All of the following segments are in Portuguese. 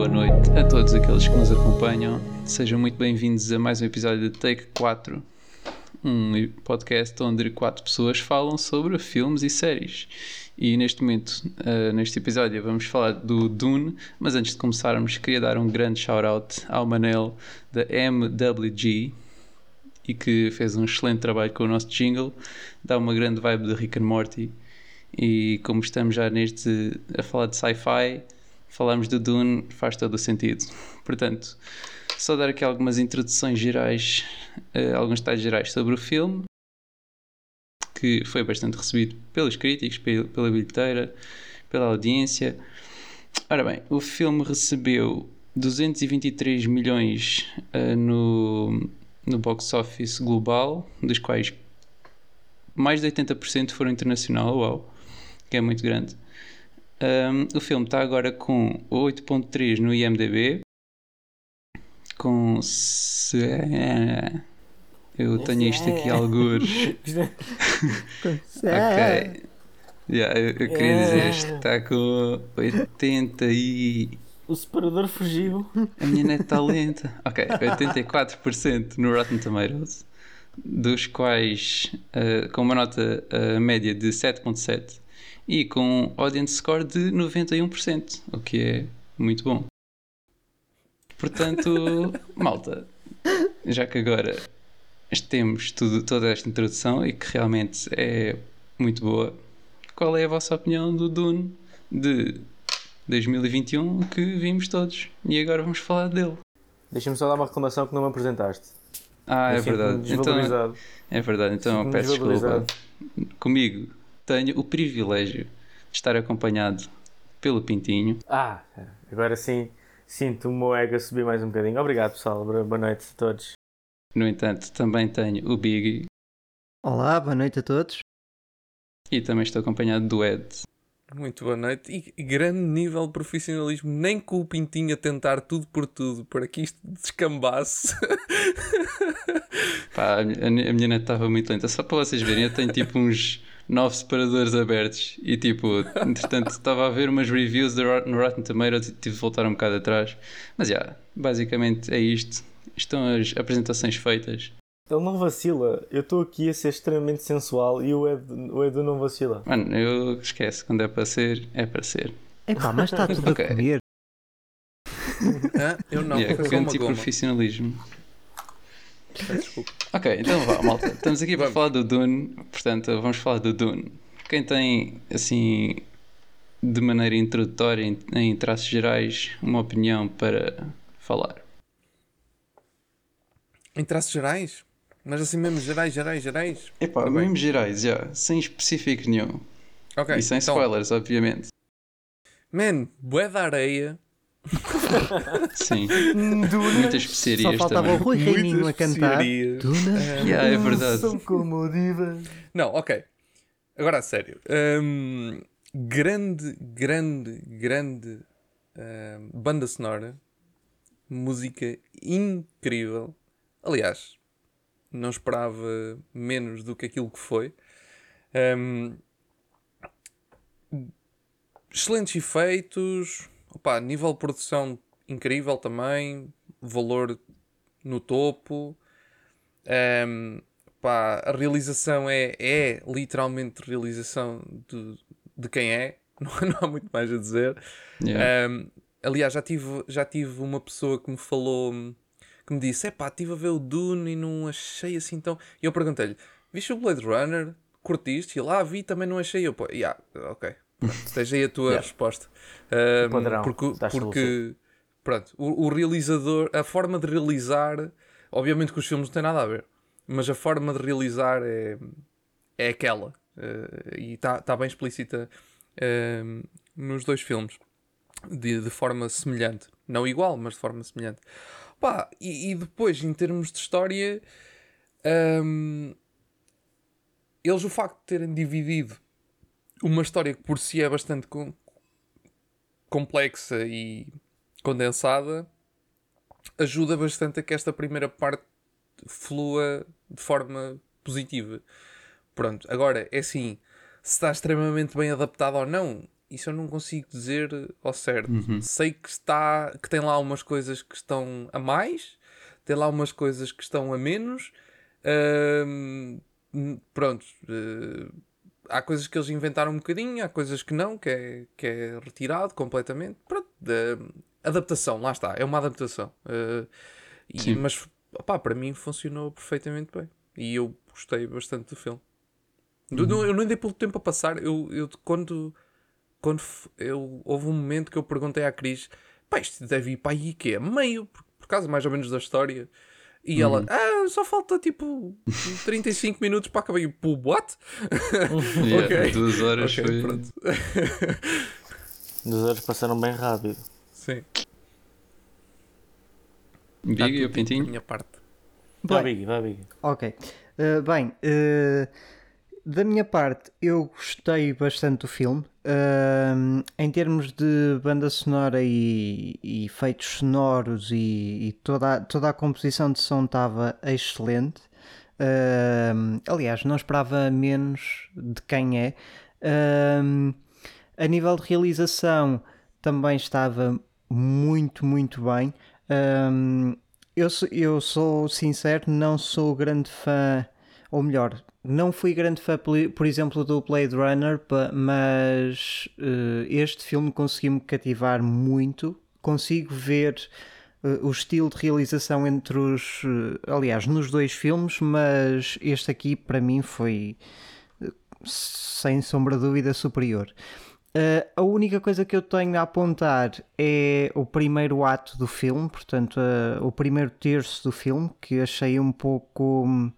boa noite a todos aqueles que nos acompanham. Sejam muito bem-vindos a mais um episódio de Take 4, um podcast onde quatro pessoas falam sobre filmes e séries. E neste momento, uh, neste episódio, vamos falar do Dune, mas antes de começarmos, queria dar um grande shout-out ao Manel da MWG e que fez um excelente trabalho com o nosso jingle, dá uma grande vibe de Rick and Morty. E como estamos já neste a falar de sci-fi, falamos do Dune, faz todo o sentido. Portanto, só dar aqui algumas introduções gerais, uh, alguns detalhes gerais sobre o filme, que foi bastante recebido pelos críticos, pela bilheteira, pela audiência. Ora bem, o filme recebeu 223 milhões uh, no, no box office global, dos quais mais de 80% foram internacional, uau, que é muito grande. Um, o filme está agora com 8.3 no IMDB, com... Se... Eu tenho isto aqui alguns. ok. Yeah, eu, eu queria dizer isto está com 80 e. O separador fugiu. A minha net está lenta. Ok, 84% no Rotten Tomatoes, dos quais uh, com uma nota uh, média de 7.7 e com um audience score de 91%, o que é muito bom. Portanto, malta, já que agora temos tudo, toda esta introdução e que realmente é muito boa, qual é a vossa opinião do Dune de 2021 que vimos todos? E agora vamos falar dele. Deixa-me só dar uma reclamação que não me apresentaste. Ah, é verdade. Então, é verdade, então peço desculpa. Comigo tenho o privilégio de estar acompanhado pelo Pintinho. Ah, agora sim sinto o meu ego a subir mais um bocadinho. Obrigado, pessoal. Boa noite a todos. No entanto, também tenho o Big. Olá, boa noite a todos. E também estou acompanhado do Ed. Muito boa noite. E grande nível de profissionalismo, nem com o Pintinho a tentar tudo por tudo para que isto descambasse. Pá, a minha net estava muito lenta. Só para vocês verem, eu tenho tipo uns nove separadores abertos e tipo, entretanto estava a ver umas reviews no Rotten Tomatoes e tive de voltar um bocado atrás. Mas já, yeah, basicamente é isto. Estão as apresentações feitas. Ele não vacila. Eu estou aqui a ser extremamente sensual e o Edu, o Edu não vacila. Mano, eu esqueço. Quando é para ser, é para ser. É pá, mas está tudo okay. a comer. ah, eu não. Yeah, canto e profissionalismo. Desculpa. Ok, então vá, malta. Estamos aqui para falar do Dune. Portanto, vamos falar do Dune. Quem tem, assim, de maneira introdutória, em, em traços gerais, uma opinião para falar? Em traços gerais? Mas assim mesmo, gerais, gerais, gerais? Epá, tá mesmo gerais, já. Sem específico nenhum. Ok. E sem então, spoilers, obviamente. Man, bué da areia. Sim. Muitas especiarias Só faltava também. o Rui Reininho a cantar. Duna. Um, yeah, é verdade. São como divas. Não, ok. Agora a sério. Um, grande, grande, grande um, banda sonora. Música incrível. Aliás, não esperava menos do que aquilo que foi. Um, excelentes efeitos, opa, nível de produção incrível também, valor no topo. Um, a realização é, é literalmente realização de, de quem é, não, não há muito mais a dizer. Yeah. Um, aliás, já tive, já tive uma pessoa que me falou que me disse: é pá, estive a ver o Dune e não achei assim tão. E eu perguntei-lhe: viste o Blade Runner? Curtiste? E lá ah, vi, também não achei. Eu, pô, yeah, ok. Esteja aí a tua yeah. resposta. Um, padrão, porque, porque pronto, o, o, realizador, a forma de realizar, obviamente que os filmes não têm nada a ver, mas a forma de realizar é, é aquela. Uh, e está tá bem explícita uh, nos dois filmes. De, de forma semelhante. Não igual, mas de forma semelhante. Pá, e, e depois, em termos de história, um, eles o facto de terem dividido uma história que por si é bastante com, complexa e condensada ajuda bastante a que esta primeira parte flua de forma positiva. Pronto, agora é assim, se está extremamente bem adaptado ou não, isso eu não consigo dizer ao certo. Uhum. Sei que está que tem lá umas coisas que estão a mais, tem lá umas coisas que estão a menos. Pronto, eh, há coisas que eles inventaram um bocadinho, há coisas que não, que é, que é retirado completamente. Pronto, adaptação, lá está, é uma adaptação. Eh, e- mas opá, para mim funcionou perfeitamente bem. E eu gostei bastante do filme. Do- não- eu não dei pelo tempo a passar. Eu, eu quando, quando eu, houve um momento que eu perguntei à Cris: pá, isto deve ir para aí que é meio, por, por causa mais ou menos da história. E ela, ah, só falta tipo 35 minutos para acabar. E pô, what? Yeah, Ok. Duas horas Ok, foi. pronto. Duas horas passaram bem rápido. Sim. Tá e o tudo da Pintinho? minha parte. Vai, Biggie, vai, Biggie. ok. Uh, bem, uh, da minha parte, eu gostei bastante do filme. Em termos de banda sonora e, e efeitos sonoros e, e toda, a, toda a composição de som estava excelente. Um, aliás, não esperava menos de quem é. Um, a nível de realização também estava muito, muito bem. Eu, eu sou sincero, não sou grande fã, ou melhor, não fui grande fã, por, exemplo, do Blade Runner, mas eh, este filme conseguiu-me cativar muito. Consigo ver eh, o estilo de realização entre os. eh, aliás, nos dois filmes, mas este aqui para mim foi sem sombra de dúvida superior. Uh, a única coisa que eu tenho a apontar é o primeiro ato do filme, portanto, uh, o primeiro terço do filme, que achei um pouco. hum,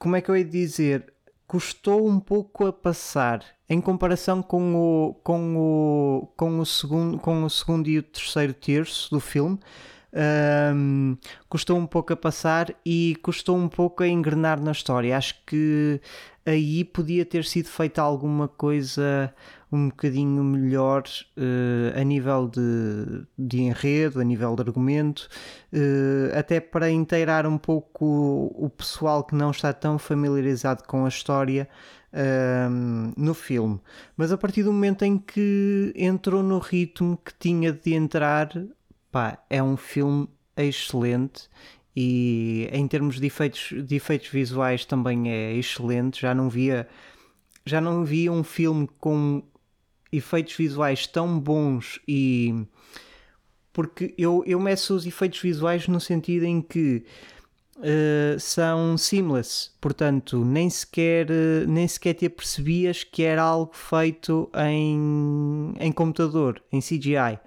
Como é que eu ia dizer? Custou um pouco a passar em comparação com o, com o, com o, segundo, com o segundo e o terceiro terço do filme. hum, custou um pouco a passar e custou um pouco a engrenar na história. Acho que aí podia ter sido feita alguma coisa um bocadinho melhor eh, a nível de, de enredo, a nível de argumento, eh, até para inteirar um pouco o, o pessoal que não está tão familiarizado com a história ehm, no filme. Mas a partir do momento em que entrou no ritmo que tinha de entrar, pá, é um filme excelente e em termos de efeitos, de efeitos visuais também é excelente. Já não via já não via um filme com efeitos visuais tão bons e porque eu, eu meço os efeitos visuais no sentido em que eh, são seamless, portanto nem sequer, eh, nem sequer te apercebias que era algo feito em, em computador, em CGI.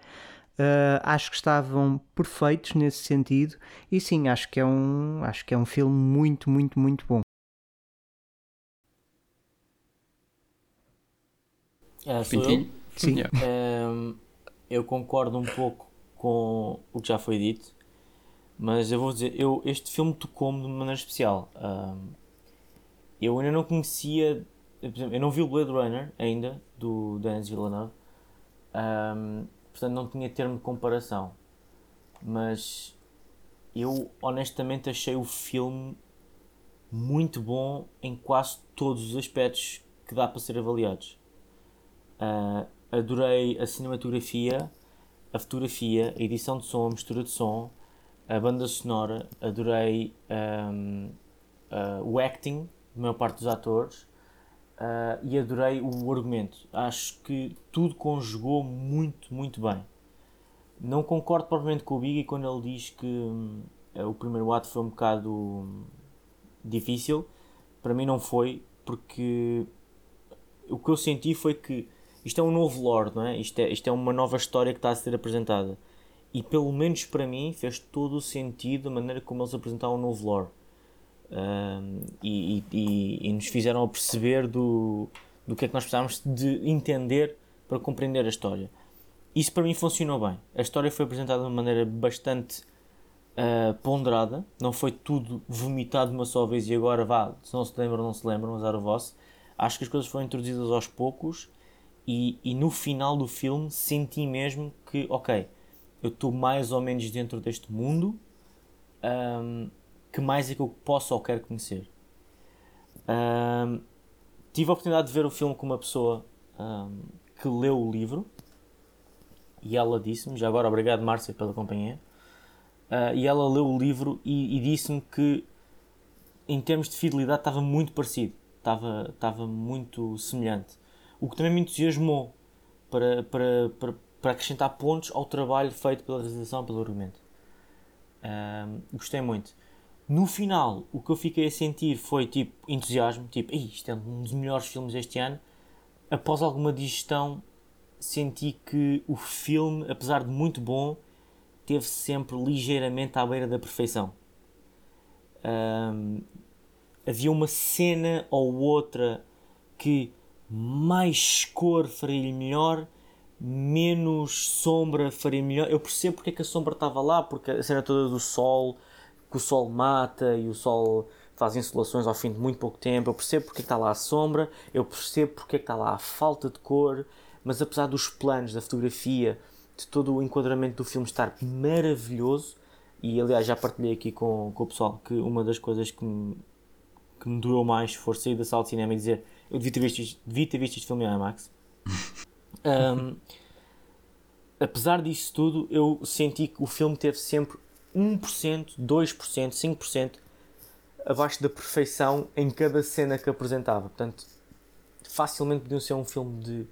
Uh, acho que estavam perfeitos nesse sentido e sim, acho que é um, acho que é um filme muito, muito, muito bom. Ah, sou eu? Pintinho? Sim. Yeah. Ehm, eu concordo um pouco com o que já foi dito, mas eu vou dizer, eu, este filme tocou-me de uma maneira especial. Ahm, eu ainda não conhecia, por exemplo, eu não vi o Blade Runner ainda, do Denis Villeneuve, Ahm, portanto não tinha termo de comparação, mas eu honestamente achei o filme muito bom em quase todos os aspectos que dá para ser avaliados. Ah, adorei a cinematografia, a fotografia, a edição de som, a mistura de som, a banda sonora, adorei ahm, ah, o acting da maior parte dos atores ah, e adorei o argumento. Acho que tudo conjugou muito, muito bem. Não concordo propriamente com o Biggie quando ele diz que hum, o primeiro ato foi um bocado hum, difícil. Para mim não foi, porque o que eu senti foi que isto é um novo lore, não é? Isto, é? isto é uma nova história que está a ser apresentada. E pelo menos para mim fez todo o sentido a maneira como eles apresentaram o novo lore. Um, e, e- e- nos fizeram perceber do, do que é que nós precisávamos de entender para compreender a história. Isso para mim funcionou bem. A história foi apresentada de uma maneira bastante ah, ponderada, não foi tudo vomitado uma só vez e agora vá, se não se lembram, não se lembram, azar o vosso. Acho que as coisas foram introduzidas aos poucos e, e no final do filme senti mesmo que, ok, eu estou mais ou menos dentro deste mundo, ahm, que mais é que eu posso ou quero conhecer. Ahm, tive a oportunidade de ver o filme com uma pessoa ahm, que leu o livro e ela disse-me, já agora obrigado Márcia pela companhia, uh, e ela leu o livro e, e disse-me que em termos de fidelidade estava muito parecido, estava, estava muito semelhante. O que também me entusiasmou para, para, para, para acrescentar pontos ao trabalho feito pela realização pelo argumento. Uh, gostei muito. No final, o que eu fiquei a sentir foi tipo entusiasmo, tipo, isto é um dos melhores filmes deste ano. Após alguma digestão, senti que o filme, apesar de muito bom, teve sempre ligeiramente à beira da perfeição. Um, havia uma cena ou outra que mais cor faria melhor, menos sombra faria melhor. Eu percebo porque é que a sombra estava lá, porque a cena toda do sol, que o sol mata e o sol faz insolações ao fim de muito pouco tempo. Eu percebo porque é que está lá a sombra, eu percebo porque é que está lá a falta de cor, mas apesar dos planos, da fotografia, de todo o enquadramento do filme estar maravilhoso, e aliás já partilhei aqui com, com o pessoal que uma das coisas que me, que me durou mais foi sair da sala de cinema e dizer eu devia ter visto, isto, devia ter visto este filme em IMAX. um, apesar disso tudo, eu senti que o filme teve sempre 1%, 2%, 5% abaixo da perfeição em cada cena que apresentava. Portanto, facilmente podia ser um filme de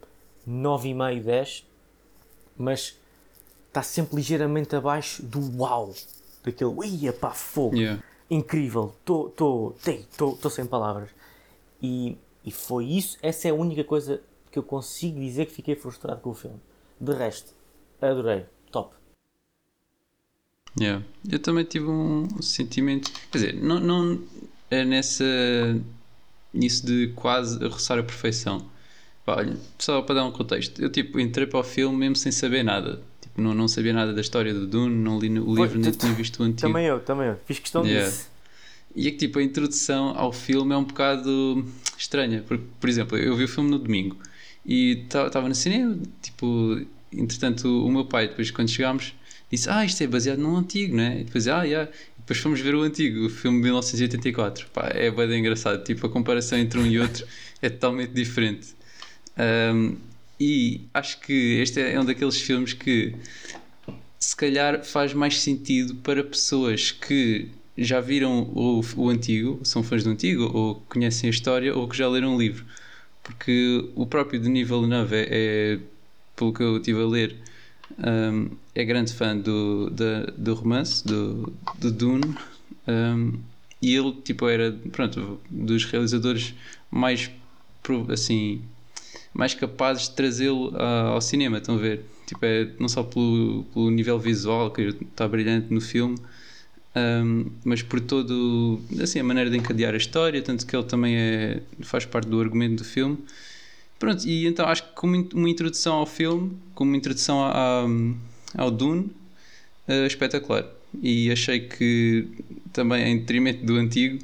9,5, 10, mas está sempre ligeiramente abaixo do uau, daquele ia pá, fogo, Yeah. incrível, estou sem palavras. E, e foi isso, essa é a única coisa que eu consigo dizer que fiquei frustrado com o filme. De resto, adorei, top. Yeah. Eu também tive um sentimento, quer dizer, não, não é nessa nisso de quase roçar a perfeição. Pá, olha, só para dar um contexto, eu tipo entrei para o filme mesmo sem saber nada. Tipo, não, não sabia nada da história do Dune, não li o livro, nem tinha visto o antigo. Também eu, também eu, fiz questão Yeah. disso. E é que tipo a introdução ao filme é um bocado estranha, porque, por exemplo, eu vi o filme no domingo e estava no cinema, tipo, entretanto o meu pai, depois quando chegámos, disse, ah, isto é baseado num antigo, não é? E depois, ah, yeah. E depois fomos ver o antigo, o filme de 1984. Pá, é bem engraçado, tipo, a comparação entre um e outro é totalmente diferente. Um, e acho que este é um daqueles filmes que se calhar faz mais sentido para pessoas que já viram o, o antigo, são fãs do antigo, ou conhecem a história, ou que já leram o livro. Porque o próprio Denis Villeneuve é, é pelo que eu estive a ler, um, é grande fã do, da- do romance, do, do Dune, um, e ele tipo, era pronto, dos realizadores mais assim mais capazes de trazê-lo ao cinema, estão a ver? Tipo, é, não só pelo, pelo nível visual que está brilhante no filme, ahm, mas por todo assim, a maneira de encadear a história, tanto que ele também é, faz parte do argumento do filme. Pronto, e então acho que como uma introdução ao filme, como uma introdução a- a- ao Dune, é espetacular. E achei que também em detrimento do antigo,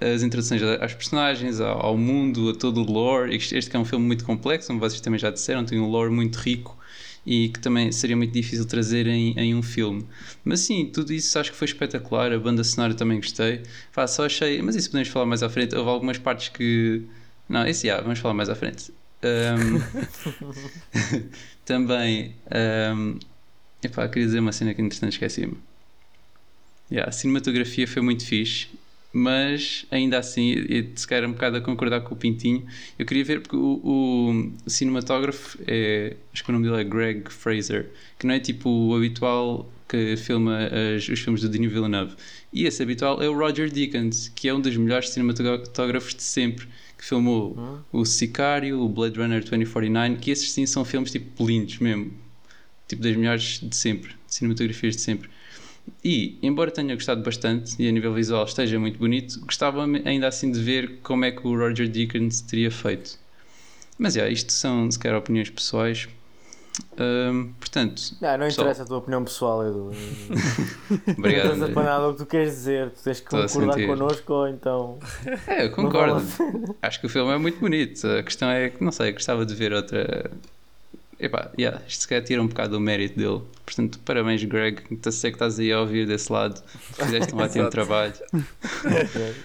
as introduções às personagens, ao, ao mundo, a todo o lore. Este que é um filme muito complexo, como vocês também já disseram, tem um lore muito rico e que também seria muito difícil trazer em, em um filme. Mas sim, tudo isso acho que foi espetacular. A banda sonora também gostei. Pá, só achei, mas isso podemos falar mais à frente. Houve algumas partes que. Não, esse já, vamos falar mais à frente. Ahm, também. Um, epá, queria dizer uma cena que entretanto esqueci-me. Yeah, a cinematografia foi muito fixe, mas ainda assim, e se calhar um bocado a concordar com o Pintinho, eu queria ver porque o, o cinematógrafo é, acho que o nome dele é Greg Fraser, que não é tipo o habitual que filma as- os filmes do Denis Villeneuve. E esse habitual é o Roger Deakins, que é um dos melhores cinematógrafos de sempre, que filmou o Sicário, o Blade Runner 2049, que esses sim são filmes tipo lindos mesmo, tipo das melhores de sempre, cinematografias de sempre. E, embora tenha gostado bastante e a nível visual esteja muito bonito, gostava ainda assim de ver como é que o Roger Deakins teria feito. Mas, yeah, isto são, se calhar, opiniões pessoais. Ahm, portanto, Não, não Pessoal. interessa a tua opinião pessoal, Edu. obrigado. Não interessa para nada o que tu queres dizer. Tu tens que Estou concordar connosco ou então. É, eu concordo. Acho que o filme é muito bonito. A questão é que, não sei, gostava de ver outra. Epá, yeah, isto se calhar tira um bocado o mérito dele. Portanto, parabéns, Greg. Sei que estás aí a ouvir desse lado. Fizeste um ótimo trabalho.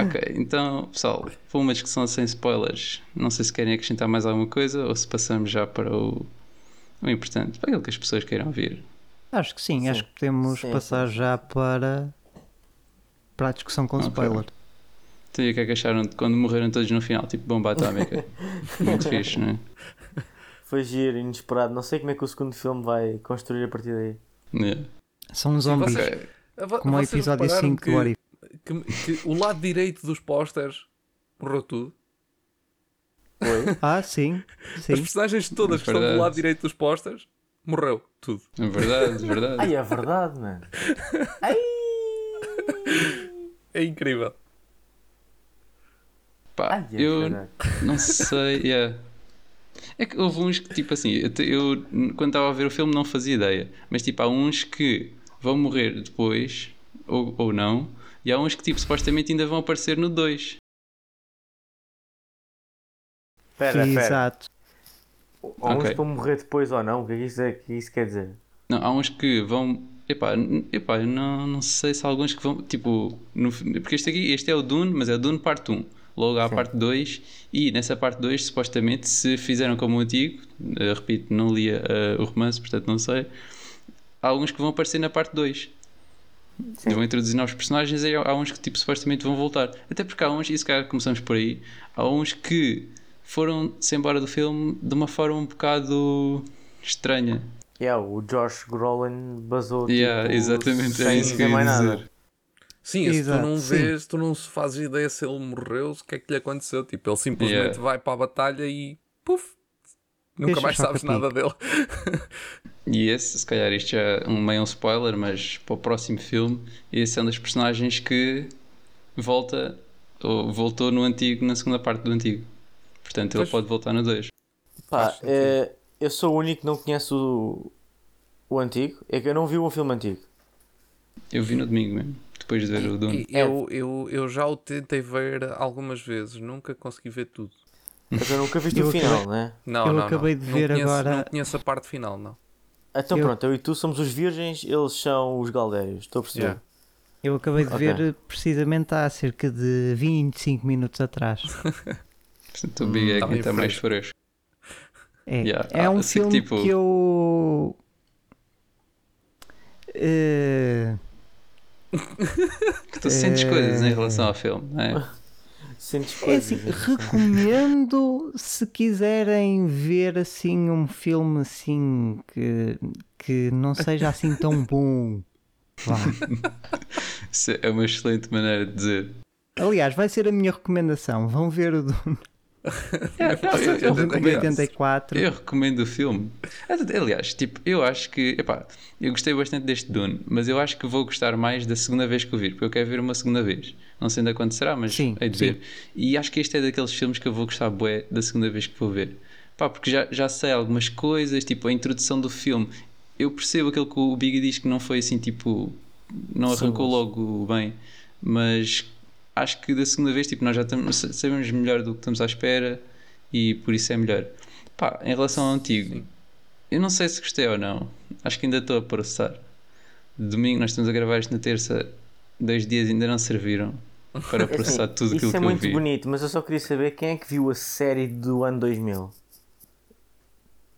Ok, então, pessoal, para uma discussão sem spoilers, não sei se querem acrescentar mais alguma coisa ou se passamos já para o, o importante, para aquilo que as pessoas queiram ouvir. Acho que sim, Sim. acho que podemos Sim, passar já para, para a discussão com Ok. spoiler. Então, e o que é que acharam de quando morreram todos no final, tipo bomba atómica? Muito fixe, não é? Foi giro, inesperado. Não sei como é que o segundo filme vai construir a partir daí. Yeah. São zombies, Ok. Vo- como o episódio repararam 5 que, do que, que o lado direito dos pósteres morreu tudo. Foi? Ah, sim, As sim. personagens todas É que estão do lado direito dos pósteres morreu tudo. É verdade, é verdade. Ai, é verdade, mano. Ai! É incrível. Pá, Ai, é eu verdade. não sei, yeah. É que houve uns que, tipo assim, eu, eu, quando estava a ver o filme não fazia ideia, mas tipo, há uns que vão morrer depois, ou, ou não, e há uns que, tipo, supostamente ainda vão aparecer no 2. Espera, espera. Exato. Ou uns Ok. para morrer depois ou não? O que é que isso, é, que isso quer dizer? Não, há uns que vão. Epá, epá não, não sei se há alguns que vão. Tipo, no, porque este aqui, este é o Dune, mas é o Dune parte 1. Logo a Sim. parte 2, e nessa parte 2, supostamente, se fizeram como o antigo, eh, repito, não lia eh, o romance, portanto não sei. Há alguns que vão aparecer na parte 2. Sim. Vão introduzir novos personagens e há uns que tipo, supostamente vão voltar. Até porque há uns, e se calhar começamos por aí, há uns que foram-se embora do filme de uma forma um bocado estranha. Yeah, o Josh Brolin basou Yeah, tipo, exatamente, é sem isso que mais dizer. Sim, se tu não sim. vês, tu não se fazes ideia se ele morreu, o que é que lhe aconteceu. Tipo, ele simplesmente Yeah. vai para a batalha e puf, nunca Deixa mais sabes nada dele. E esse, se calhar isto já é um meio um spoiler, mas para o próximo filme, esse é um dos personagens que volta, ou voltou no antigo, na segunda parte do antigo. Portanto, ele Pois. pode voltar no 2. Pá, é, eu sou o único que não conhece o, o antigo. É que eu não vi o filme antigo. Eu vi no domingo mesmo, depois de ver o Dune. E eu, eu, eu já o tentei ver algumas vezes, nunca consegui ver tudo. Mas eu nunca viste Eu o final, acabei- né? Não, Eu não, acabei não. de Não ver conheço- agora- Não conheço a parte final, não. Então Eu- pronto, eu e tu somos os virgens, eles são os galdérios. Estou a perceber. Yeah. Eu acabei de Ok. ver precisamente há cerca de 25 minutos atrás. Portanto, o Big é quem bem está mais fresco. É, Yeah. é Ah, um assim que, filme tipo- que eu. eh, Que tu sentes É. coisas em relação ao filme, não é? Sentes é coisas. assim, recomendo se quiserem ver assim um filme assim que, que não seja assim tão bom. É uma excelente maneira de dizer. Aliás, vai ser a minha recomendação. Vão ver o Dune É, eu- recomendo. 84. Eu recomendo o filme. Aliás, tipo, eu acho que. Epá, eu gostei bastante deste Dune, mas eu acho que vou gostar mais da segunda vez que o vir, porque eu quero ver uma segunda vez. Não sei ainda quando será, mas Sim, hei de sim. ver. E acho que este é daqueles filmes que eu vou gostar bué da segunda vez que vou ver. Pá, porque já, já sei algumas coisas, tipo, a introdução do filme. Eu percebo aquilo que o Big diz que não foi assim, tipo. Não arrancou logo bem, mas acho que da segunda vez, tipo, nós já estamos, sabemos melhor do que estamos à espera e por isso é melhor. Pá, em relação ao antigo, eu não sei se gostei ou não. Acho que ainda estou a processar. Domingo, nós estamos a gravar isto na terça, dois dias ainda não serviram para Assim, processar tudo aquilo isso é que eu muito vi. bonito, mas eu só queria saber quem é que viu a série do ano 2000.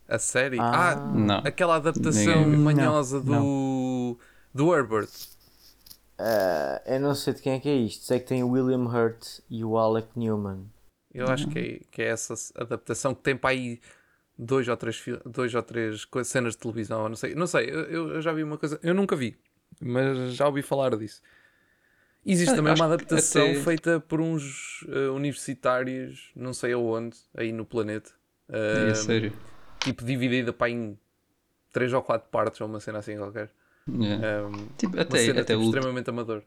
A série? Ah. Ah, Não. aquela adaptação manhosa do, do Herbert. Ah, eu não sei de quem é que é isto. Sei que tem o William Hurt e o Alec Newman. Eu acho que é, que é essa adaptação que tem para aí dois ou três, dois ou três cenas de televisão. Não sei, não sei eu, eu- já vi uma coisa, eu nunca vi, mas já ouvi falar disso. Existe Ah, também uma adaptação até- feita por uns eh, universitários, não sei aonde, aí no planeta. É eh, sério. tipo dividida para em três ou quatro partes ou uma cena assim qualquer. Yeah. Eh, Tipo, até, cena até tipo, o extremamente amador.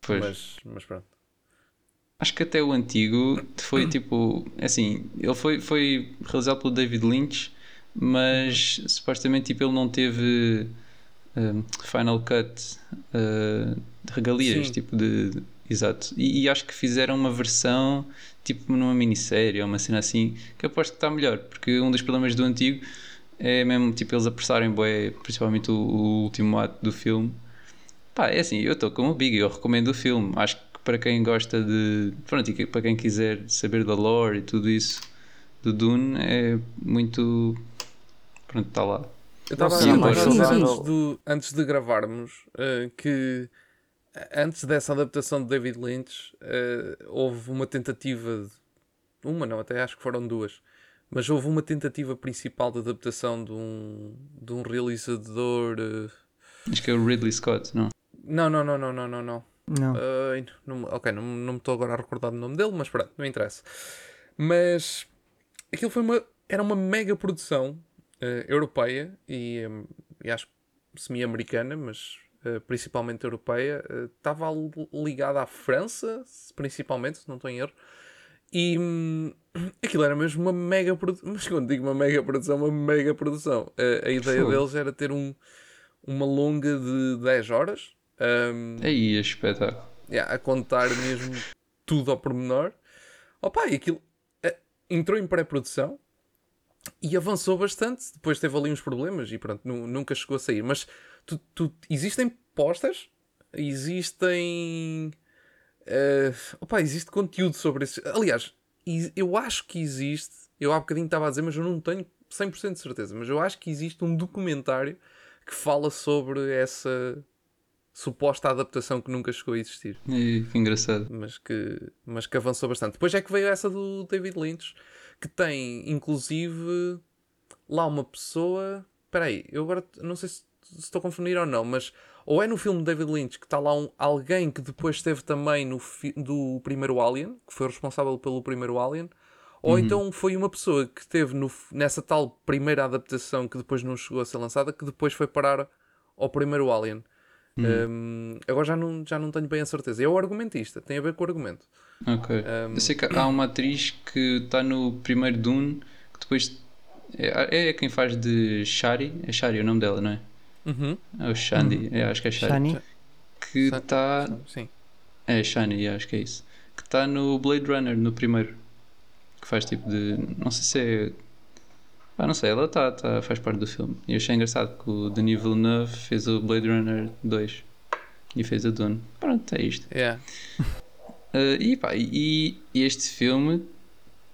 pois. Mas, mas pronto. Acho que até o antigo foi tipo. Assim, ele foi, foi realizado pelo David Lynch, mas supostamente tipo, ele não teve um, Final Cut uh, de regalias, Sim. tipo de. de- Exato. E, e acho que fizeram uma versão tipo numa minissérie ou uma cena assim que aposto que está melhor, porque um dos problemas do antigo é mesmo tipo eles apressarem bué, principalmente o, o último ato do filme. Pá, é assim, eu estou como o Big, eu recomendo o filme. Acho que para quem gosta de. Pronto, e para quem quiser saber da lore e tudo isso do Dune é muito. Pronto, está lá. Eu estava a antes, do- antes de gravarmos eh, que antes dessa adaptação de David Lynch eh, houve uma tentativa de- uma não, até acho que foram duas mas houve uma tentativa principal de adaptação de um, de um realizador eh, Acho que é o Ridley Scott, não? não, não, não, não, não, não, não. Não. Ai, não- ok, não, não me estou agora a recordar do nome dele, mas pronto, não interessa. Mas aquilo foi uma, era uma mega produção eh, europeia e, em, e acho semi-americana, mas eh, principalmente europeia. Eh, Estava ligada à França, principalmente, se não estou em erro. E hum, aquilo era mesmo uma mega produção. Mas quando digo uma mega produção, uma mega produção. Eh, a ideia deles era ter um, uma longa de 10 horas. hum, Aí, é espetáculo. Yeah, a contar mesmo tudo ao pormenor. Opa, e aquilo eh, entrou em pré-produção e avançou bastante. Depois teve ali uns problemas e pronto, nu- nunca chegou a sair. Mas tu, tu- existem postas, existem. eh, opa, existe conteúdo sobre isso. Aliás, e- eu acho que existe. Eu há bocadinho estava a dizer, mas eu não tenho 100% de certeza. Mas eu acho que existe um documentário que fala sobre essa suposta adaptação que nunca chegou a existir E, que engraçado. mas que, mas que avançou bastante. Depois é que veio essa do David Lynch, que tem inclusive lá uma pessoa. Espera aí, eu agora não sei se, se estou a confundir ou não, mas ou é no filme de David Lynch que está lá um, alguém que depois esteve também no do primeiro Alien, que foi responsável pelo primeiro Alien, ou então foi uma pessoa que esteve no, nessa tal primeira adaptação que depois não chegou a ser lançada, que depois foi parar ao primeiro Alien. Hum, agora já não, já não tenho bem a certeza. É o argumentista, tem a ver com o argumento. Ok. Um, Eu sei que há uma atriz que está no primeiro Dune que depois é, é quem faz de Shari. É Shari o nome dela, não é? Uhum. É o Shandi. É, acho que é Shari. Shani? Que está. Sim. É Shani, acho que é isso. Que está no Blade Runner, no primeiro. Que faz tipo de. Não sei se é. Ah, não sei, ela tá, tá, faz parte do filme. E eu achei engraçado que o Denis Villeneuve fez o Blade Runner 2 e fez a Dune. Pronto, é isto. Yeah. Uh, e, pá, e, e este filme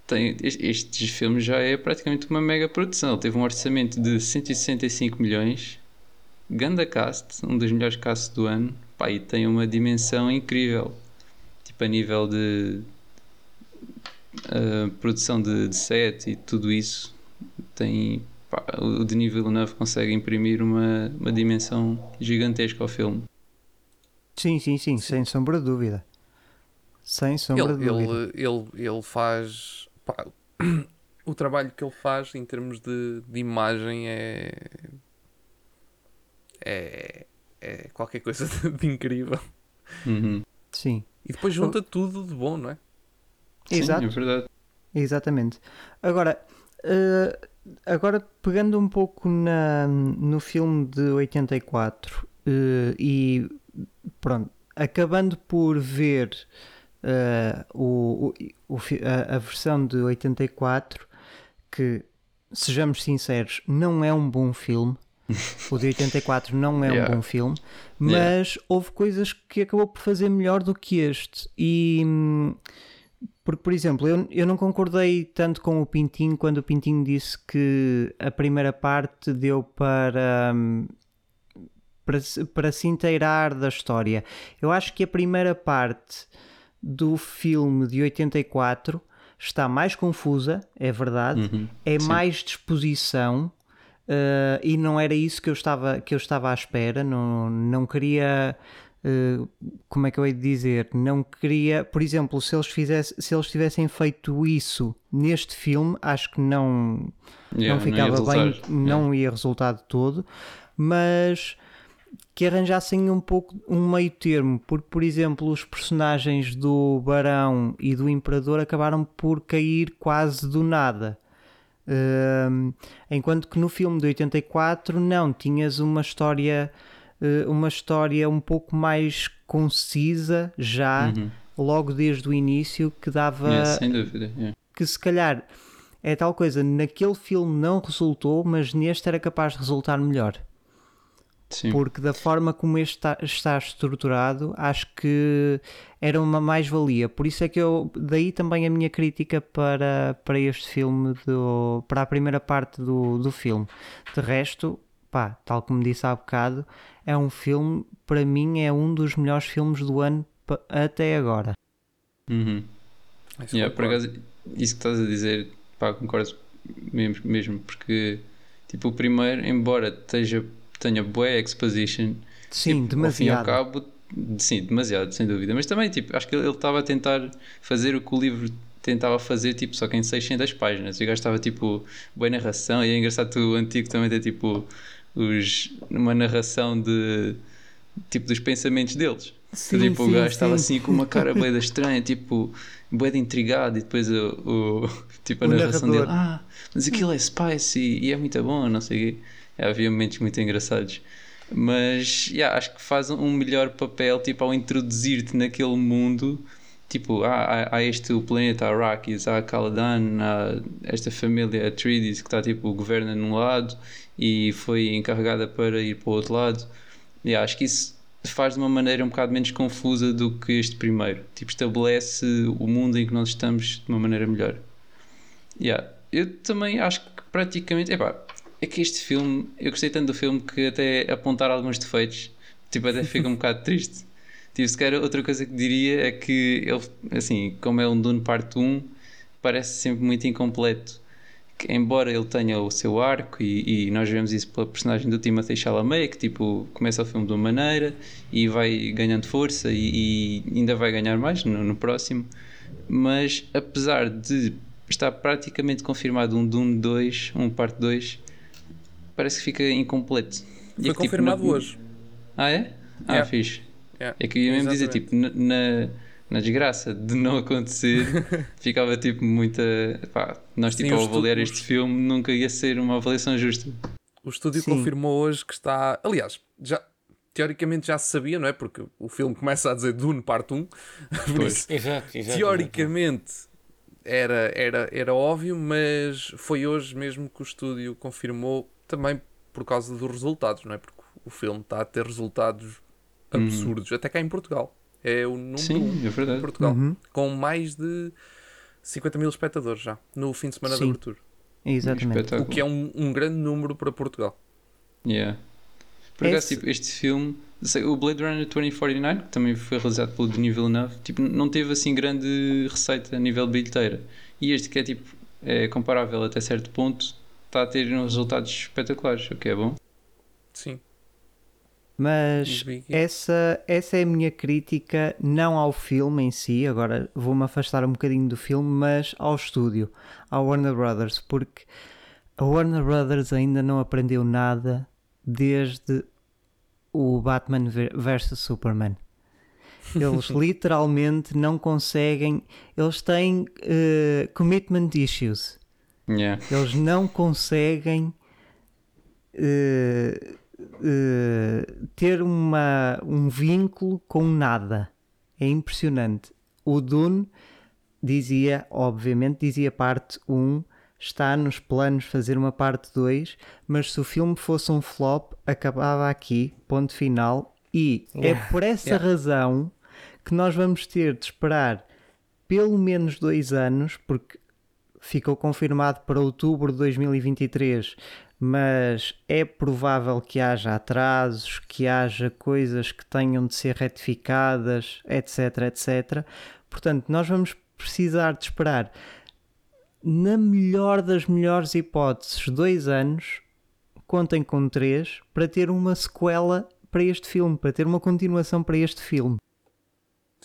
tem, es- este filme já é praticamente uma mega produção. Ele teve um orçamento de 165 milhões, ganda cast, um dos melhores casts do ano, pá, e tem uma dimensão incrível, tipo a nível de uh, produção de, de set e tudo isso. Tem, pá, o Denis Villeneuve consegue imprimir uma, uma dimensão gigantesca ao filme. Sim, sim, sim, sem sombra de dúvida. Sem sombra Ele, de dúvida. ele, ele, ele faz. pá, o trabalho que ele faz em termos de, de imagem é. É. É qualquer coisa de, incrível. Uhum. Sim, E depois junta tudo de bom, não é? Sim, Exato. é verdade. exatamente. Agora, eh, agora pegando um pouco na, no filme de 84 eh, e pronto, acabando por ver eh, o, o- a, a versão de 84, que sejamos sinceros, não é um bom filme. O de 84 não é Yeah. um bom filme, mas houve coisas que acabou por fazer melhor do que este. E hum, porque, por exemplo, eu, eu não concordei tanto com o Pintinho quando o Pintinho disse que a primeira parte deu para, hum, para, se- para se inteirar da história. Eu acho que a primeira parte do filme de 84 está mais confusa, é verdade, Uhum. é Sim. mais disposição. Eh, e não era isso que eu estava, que eu estava à espera, não, não queria eh, como é que eu hei de dizer? Não queria, por exemplo, se eles, fizesse, se eles tivessem feito isso neste filme, acho que não, Yeah, não ficava ia bem, não ia resultar de todo, mas que arranjassem um pouco um meio termo, porque, por exemplo, os personagens do Barão e do Imperador acabaram por cair quase do nada. Enquanto que no filme de 84 não, tinhas uma história eh, uma história um pouco mais concisa já Uhum. logo desde o início que dava Yeah, sem dúvida. yeah. que se calhar é tal coisa, naquele filme não resultou, mas neste era capaz de resultar melhor. Sim. porque da forma como este está, está estruturado, acho que era uma mais-valia. Por isso é que eu, daí também a minha crítica para, para este filme, do, para a primeira parte do, do filme. De resto, pá, tal como disse há bocado, é um filme, para mim, é um dos melhores filmes do ano até agora. Uhum. Isso Yeah, acaso, isso que estás a dizer, pá, concordo mesmo, mesmo porque, tipo, o primeiro, embora esteja, tenha boa exposition, Sim, tipo, ao fim e ao demasiado. cabo, sim, demasiado, sem dúvida, mas também, tipo, acho que ele estava a tentar fazer o que o livro tentava fazer, tipo, só que em 600 páginas, e o gajo estava, tipo, boa narração, e é engraçado que o antigo também tem, tipo, os, uma narração de, tipo, dos pensamentos deles. Sim, tipo, o sim, gajo estava sim. assim com uma cara bem estranha, tipo, de intrigado, e depois o, o- tipo, a O narração narrador. dele, ah, mas aquilo é spicy e é muito bom, não sei o quê. É, havia momentos muito engraçados. Mas, yeah, acho que faz um melhor papel, tipo, ao introduzir-te naquele mundo, tipo, há, há este o planeta Arrakis, há Caladan, há esta família Atreides que está, tipo, governa num lado e foi encarregada para ir para o outro lado. Yeah, acho que isso faz de uma maneira um bocado menos confusa do que este primeiro. Tipo, estabelece o mundo em que nós estamos de uma maneira melhor. Yeah. Eu também acho que praticamente. Epá, é que este filme. Eu gostei tanto do filme que até apontar alguns defeitos. Tipo, até fica um bocado triste. Tipo, se calhar outra coisa que diria é que ele, assim, como é um Dune parte 1, parece sempre muito incompleto. Que, embora ele tenha o seu arco, e, e nós vemos isso pela personagem do Timothée Chalamet, que tipo, começa o filme de uma maneira e vai ganhando força e, e ainda vai ganhar mais no, no próximo. Mas apesar de estar praticamente confirmado um Dune 2, um parte 2, parece que fica incompleto. E Foi que, tipo, confirmado na- hoje. Ah, é? Ah, Yeah. fixe. Yeah, É que eu ia mesmo dizer, tipo, na, na, desgraça de não acontecer, ficava tipo muita. Pá, nós, Sim, tipo, ao avaliar este filme, nunca ia ser uma avaliação justa. O estúdio Sim. confirmou hoje que está. Aliás, já, teoricamente já se sabia, não é? Porque o filme começa a dizer Dune Parte 1. Por Pois. isso, Exato, exato. teoricamente era, era, era óbvio, mas foi hoje mesmo que o estúdio confirmou também por causa dos resultados, não é? Porque o filme está a ter resultados absurdos, até cá em Portugal. É o número Sim, 1 é verdade. em Portugal, Uhum. com mais de 50 mil espectadores já no fim de semana Sim. de abertura. Exatamente. O que é um, um grande número para Portugal. Yeah. Por acaso, Esse- tipo, este filme, sei, o Blade Runner 2049, que também foi realizado pelo Denis Villeneuve, tipo, não teve assim grande receita a nível de bilheteira. E este, que é tipo, é comparável até certo ponto, está a ter uns resultados espetaculares, o que é bom. Sim. Mas essa, essa é a minha crítica, não ao filme em si, agora vou-me afastar um bocadinho do filme, mas ao estúdio, ao Warner Brothers, porque a Warner Brothers ainda não aprendeu nada desde o Batman vs Superman. Eles literalmente não conseguem, eles têm eh, commitment issues. Yeah. Eles não conseguem eh, eh, ter uma, um vínculo com nada. É impressionante. O Dune dizia, obviamente, dizia parte 1, está nos planos fazer uma parte 2, mas se o filme fosse um flop, acabava aqui, ponto final. E é por essa Yeah. razão que nós vamos ter de esperar pelo menos dois anos, porque ficou confirmado para outubro de 2023, mas é provável que haja atrasos, que haja coisas que tenham de ser retificadas, etc, etc. Portanto, nós vamos precisar de esperar, na melhor das melhores hipóteses, dois anos, contem com três, para ter uma sequela para este filme, para ter uma continuação para este filme.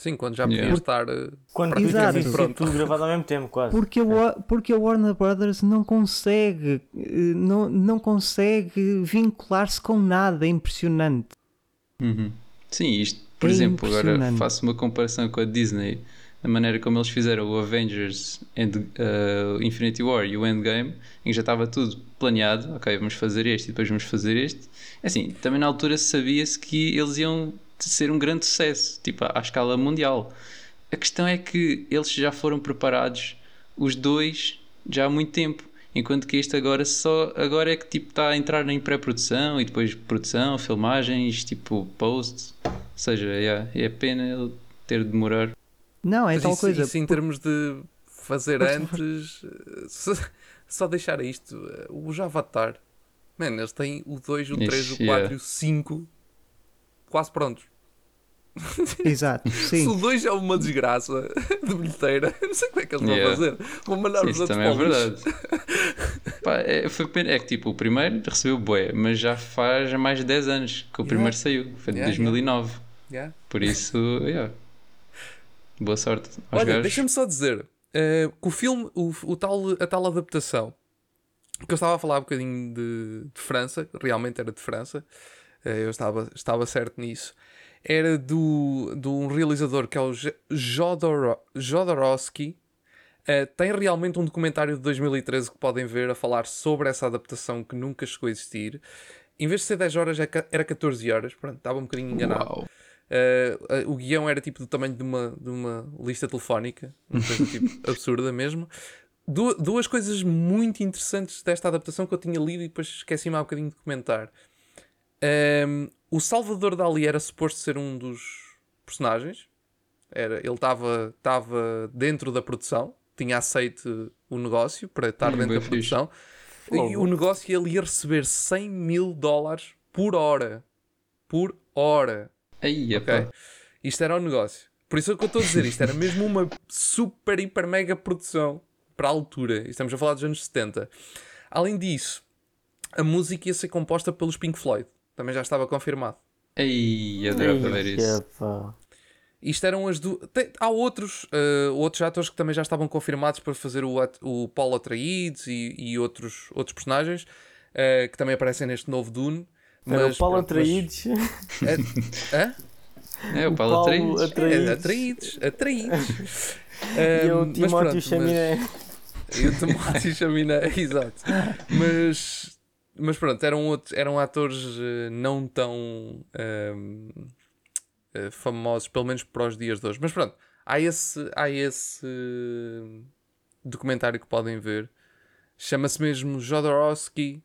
Sim, quando já podia Yeah. estar. eh, Quando Exato. pronto. tudo gravado ao mesmo tempo, quase. Porque a, porque a Warner Brothers não consegue, eh, não, não consegue vincular-se com nada, é impressionante. Uhum. Sim, isto, por É exemplo, agora faço uma comparação com a Disney, a maneira como eles fizeram o Avengers End, uh, Infinity War e o Endgame, em que já estava tudo planeado, ok, vamos fazer este e depois vamos fazer este. Assim, também na altura sabia-se que eles iam ser um grande sucesso, tipo, à, à escala mundial. A questão é que eles já foram preparados, os dois, já há muito tempo. Enquanto que este agora só agora é que tipo está a entrar em pré-produção e depois produção, filmagens, tipo post. Ou seja, yeah, é pena ele ter de demorar. Não, é Mas tal isso, coisa. isso em termos de fazer Pois, antes, só, só deixar isto, eh, os Avatar, man, eles têm o 2, o 3, o Ixi, 4 yeah. e o 5 quase prontos. Exato, Se o sim. 2 é uma desgraça de bilheteira, não sei como é que eles vão Yeah. fazer. Vão mandar os outros também é para o lixo. verdade. Pá, é, foi é que tipo, o primeiro recebeu bué, mas já faz mais de 10 anos que o Yeah. primeiro saiu. Foi de Yeah, 2009. Yeah. Por isso, yeah. boa sorte aos Olha, deixa-me só dizer eh, que o filme, o, o tal, a tal adaptação, que eu estava a falar um bocadinho de, de França, realmente era de França, eh, eu estava, estava certo nisso, era do, de um realizador que é o Jodor, Jodorowsky. Eh, tem realmente um documentário de 2013 que podem ver a falar sobre essa adaptação que nunca chegou a existir. Em vez de ser 10 horas, é era 14 horas. Pronto, estava um bocadinho enganado. Uh, uh, o guião era tipo do tamanho de uma, de uma lista telefónica, uma coisa tipo absurda mesmo. Du- duas coisas muito interessantes desta adaptação que eu tinha lido e depois esqueci-me há um bocadinho de comentar. Um, o Salvador Dali era suposto ser um dos personagens, era, ele estava dentro da produção, tinha aceito o negócio para estar Hum, dentro da fixe. produção. E o negócio ele ia receber 100 mil dólares por hora. Por hora. Aí, Ok? Isto era o negócio. Por isso é o que eu estou a dizer. Isto era mesmo uma super, hiper, mega produção para a altura. Estamos a falar dos anos 70. Além disso, a música ia ser composta pelos Pink Floyd. Também já estava confirmado. Aí, adorava ver isso. Epá. Isto eram as duas. Tem- Há outros, eh, outros atores que também já estavam confirmados para fazer o, at- o Paulo Atreides e, e outros, outros personagens eh, que também aparecem neste novo Dune. Era o Paulo pronto, mas- Atraídos. É- Hã? É, o O Paulo Paulo Atreides. Atreides. É, atraídos, atraídos. E Ahm, o mas Timóteo pronto, mas- Chaminé. E o Timóteo Chaminé, exato. Mas, mas pronto, eram, outros, eram atores eh, não tão ahm, eh, famosos, pelo menos para os dias de hoje. Mas pronto, há esse, há esse documentário que podem ver. Chama-se mesmo Jodorowsky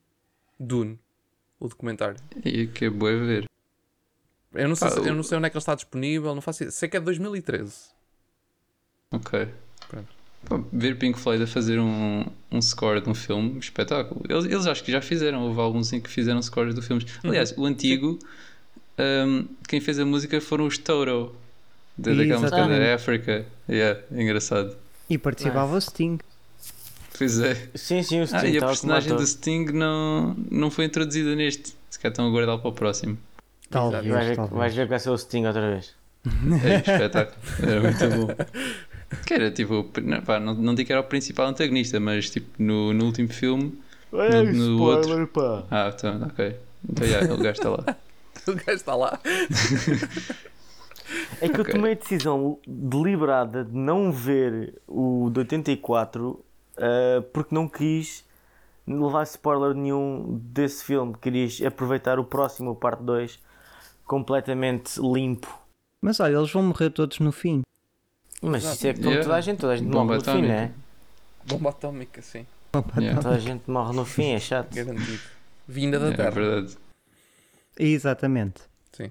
Dune, o documentário. E que é boa ver. Eu não, sei, Ah, eu não sei onde é que ele está disponível, não faço ideia. Sei que é de 2013. Ok. Pronto. Pá, ver Pink Floyd a fazer um, um score de um filme, espetáculo. Eles, eles acho que já fizeram, houve alguns em que fizeram scores de filmes. Aliás, o antigo, um, quem fez a música foram os Toto, da, daquela música da África. Yeah, engraçado. E participava o Sting. Pois é. Sim, sim, o Ah, Sting e a personagem do Sting não, não foi introduzida neste. Se calhar estão a guardá-lo para o próximo. Talvez, Vais ver, talvez. vais ver que vai ser o Sting outra vez. É, espetáculo. Era muito bom. Que era tipo, não, pá, não, não digo que era o principal antagonista, mas tipo no, no último filme. No- no spoiler, pá. Ah, então, ok. Então, yeah, ele gasta lá. O gajo está lá. É que eu Ok. tomei a decisão deliberada de não ver o de 84 ah, porque não quis levar spoiler nenhum desse filme. Querias aproveitar o próximo, o parte 2, completamente limpo. Mas olha, eles vão morrer todos no fim. Mas isso é como Yeah. toda a gente, toda a gente Bomba morre no fim, atómica. né? Bomba atómica, sim. Yeah, Toda a gente morre no fim, é chato. Garantido. Vinda da é Terra. verdade. Exatamente. Sim.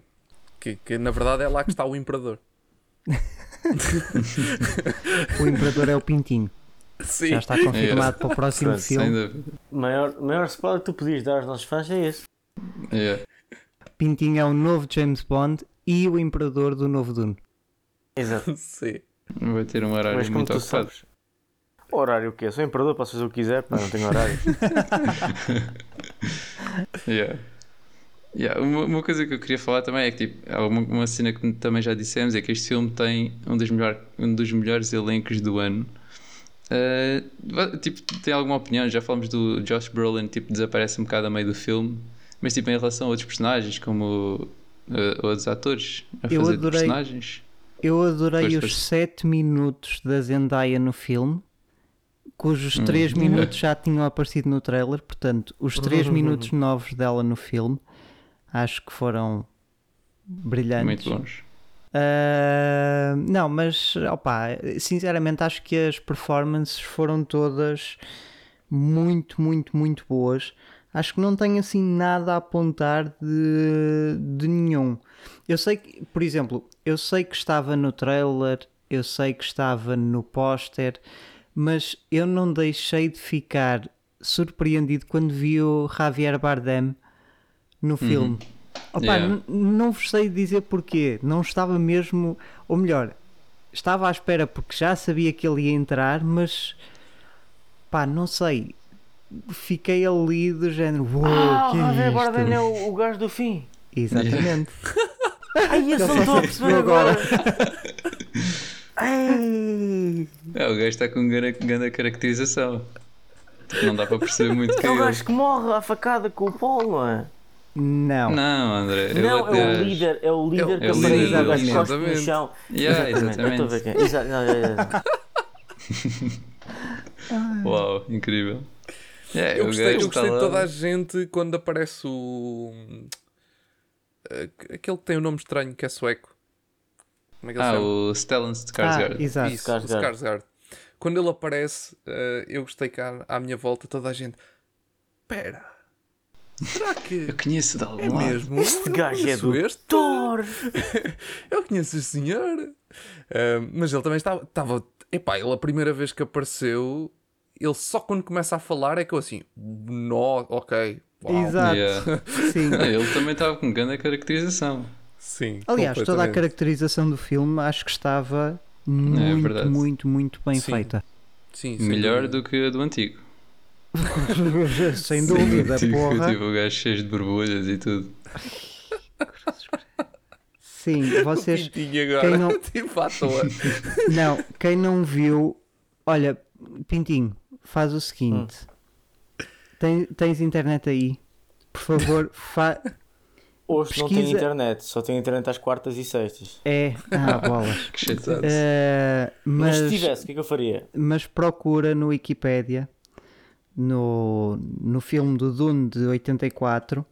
Que, que na verdade é lá que está o Imperador. O Imperador é o Pintinho. Sim. Já está confirmado para o próximo Pronto, Sem filme. dúvida. O maior, maior spoiler que tu podias dar aos nossos fãs é esse. Yeah. Pintinho é o novo James Bond e o Imperador do novo Dune. Exato. Sim. Vai ter um horário Mas como muito tu ocupado. sabes. Horário o quê? Sou imperador, posso fazer o que quiser, pá, não tenho horário. Yeah. Yeah, Uma, uma coisa que eu queria falar também é que tipo, há uma, uma cena que também já dissemos é que este filme tem um dos, melhor, um dos melhores elencos do ano. Uh, tipo, tem alguma opinião? Já falamos do Josh Brolin, tipo, desaparece um bocado a meio do filme, mas tipo, em relação a outros personagens, como uh, outros atores a Eu fazer adorei- personagens. Eu adorei Pois, os pois. 7 minutos da Zendaya no filme, cujos Hum. 3 minutos já tinham aparecido no trailer. Portanto, os 3 minutos novos dela no filme acho que foram brilhantes. Muito bons. Ah, não, mas opa, sinceramente acho que as performances foram todas muito, muito, muito boas. Acho que não tenho assim nada a apontar de, de nenhum. Eu sei que, por exemplo, eu sei que estava no trailer, eu sei que estava no póster, mas eu não deixei de ficar surpreendido quando vi o Javier Bardem no filme. Opa, Yeah. não vos sei dizer porquê. Não estava mesmo. Ou melhor, estava à espera porque já sabia que ele ia entrar, mas pá, não sei. Fiquei ali do género. Uou, Ah, que o é Javier isto?" Bardem é o, o gajo do fim. Exatamente. Ai, eu só estou a perceber percebeu agora. agora. Ai, É, o gajo está com grande, caracterização. Não dá para perceber muito que é é o gajo que morre à facada com o Paulo, não é? Não. Não, André. Não, é o líder, é o líder que é o aparece com as costas no exatamente. chão. Yeah, eu estou a exatamente. ver quem. é. Exa- não, é, é, é. Uau, incrível. É, Eu gostei, eu está gostei de toda a gente quando aparece o. eh, Aquele que tem um nome estranho que é sueco. Como é que ele Ah, chama? o Stellan Ah, Skarsgård. exato. Isso, Skarsgård. o Skarsgård. Quando ele aparece, eh, eu gostei que à, minha volta toda a gente. Pera, será que Eu conheço de é algum lado. mesmo? Este Eu gajo é conheço do este? Thor. Eu conheço este senhor. Ah, mas ele também estava. estava epá, ele a primeira vez que apareceu, ele só quando começa a falar é que eu assim. No, ok. Uau." Exato. Yeah. Sim. Ah, ele também estava com grande caracterização. Sim. Aliás, toda a caracterização do filme acho que estava muito, É muito, muito bem Sim. feita. Sim, sem Melhor dúvida. do que a do antigo. Sem dúvida, tipo, porra. tipo, o gajo cheio de borbulhas e tudo. Sim, vocês. Quem não- tipo à toa. Não, quem não viu, olha, Pintinho, faz o seguinte: Tem- tens internet aí? Por favor, fa... Hoje não tem Pesquisa- internet, só tem internet às quartas e sextas. é. Ah, bolas. Que chatice. Eh, Mas, mas, se tivesse, o que é que eu faria? mas procura no Wikipedia, no, no filme do Dune de 84,